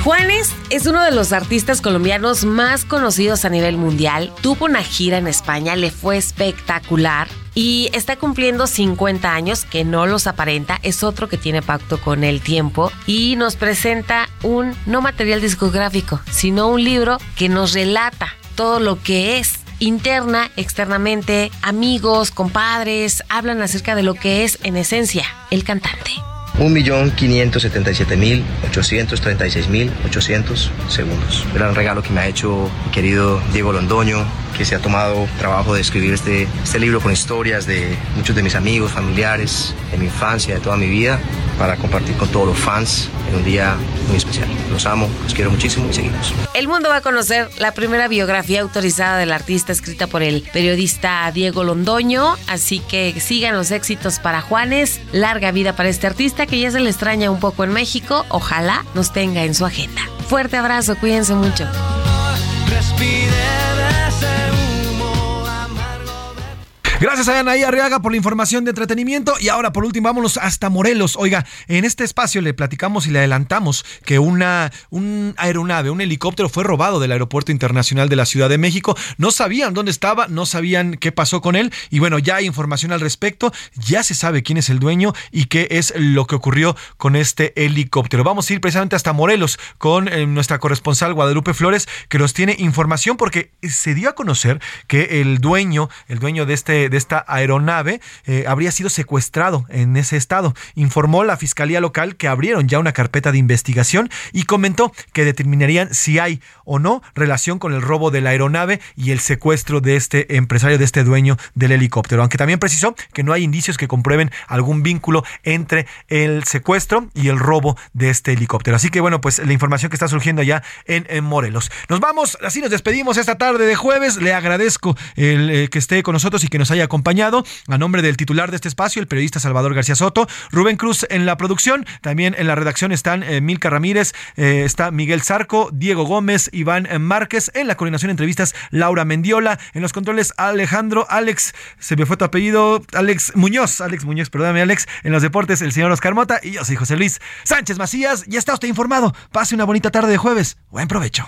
Juanes es uno de los artistas colombianos más conocidos a nivel mundial. Tuvo una gira en España, le fue espectacular. Y está cumpliendo 50 años, que no los aparenta, es otro que tiene pacto con el tiempo. Y nos presenta un no material discográfico, sino un libro que nos relata todo lo que es interna, externamente, amigos, compadres, hablan acerca de lo que es en esencia el cantante. 1.577.836.800 segundos. Gran regalo que me ha hecho mi querido Diego Londoño, que se ha tomado trabajo de escribir este, este libro con historias de muchos de mis amigos, familiares, de mi infancia, de toda mi vida, para compartir con todos los fans en un día muy especial. Los amo, los quiero muchísimo y seguimos. El mundo va a conocer la primera biografía autorizada del artista escrita por el periodista Diego Londoño, así que sigan los éxitos para Juanes, larga vida para este artista que ya se le extraña un poco en México, ojalá nos tenga en su agenda. Fuerte abrazo, cuídense mucho. Gracias a Anaí Arriaga por la información de entretenimiento. Y ahora, por último, vámonos hasta Morelos. Oiga, en este espacio le platicamos y le adelantamos que una un aeronave, un helicóptero fue robado del Aeropuerto Internacional de la Ciudad de México. No sabían dónde estaba, no sabían qué pasó con él. Y bueno, ya hay información al respecto. Ya se sabe quién es el dueño y qué es lo que ocurrió con este helicóptero. Vamos a ir precisamente hasta Morelos con eh, nuestra corresponsal Guadalupe Flores, que nos tiene información porque se dio a conocer que el dueño, el dueño de este de esta aeronave eh, habría sido secuestrado en ese estado. Informó la Fiscalía Local que abrieron ya una carpeta de investigación y comentó que determinarían si hay o no relación con el robo de la aeronave y el secuestro de este empresario, de este dueño del helicóptero. Aunque también precisó que no hay indicios que comprueben algún vínculo entre el secuestro y el robo de este helicóptero. Así que bueno, pues la información que está surgiendo allá en, Morelos. Nos vamos, así nos despedimos esta tarde de jueves. Le agradezco eh, que esté con nosotros y que nos haya acompañado a nombre del titular de este espacio, el periodista Salvador García Soto, Rubén Cruz en la producción, también en la redacción están eh, Milka Ramírez, eh, está Miguel Zarco, Diego Gómez, Iván Márquez, en la coordinación de entrevistas Laura Mendiola, en los controles Alejandro, Alex, se me fue tu apellido, Alex Muñoz, Alex Muñoz, perdóname Alex, en los deportes el señor Oscar Mota y yo soy José Luis Sánchez Macías, ya está usted informado, pase una bonita tarde de jueves, buen provecho.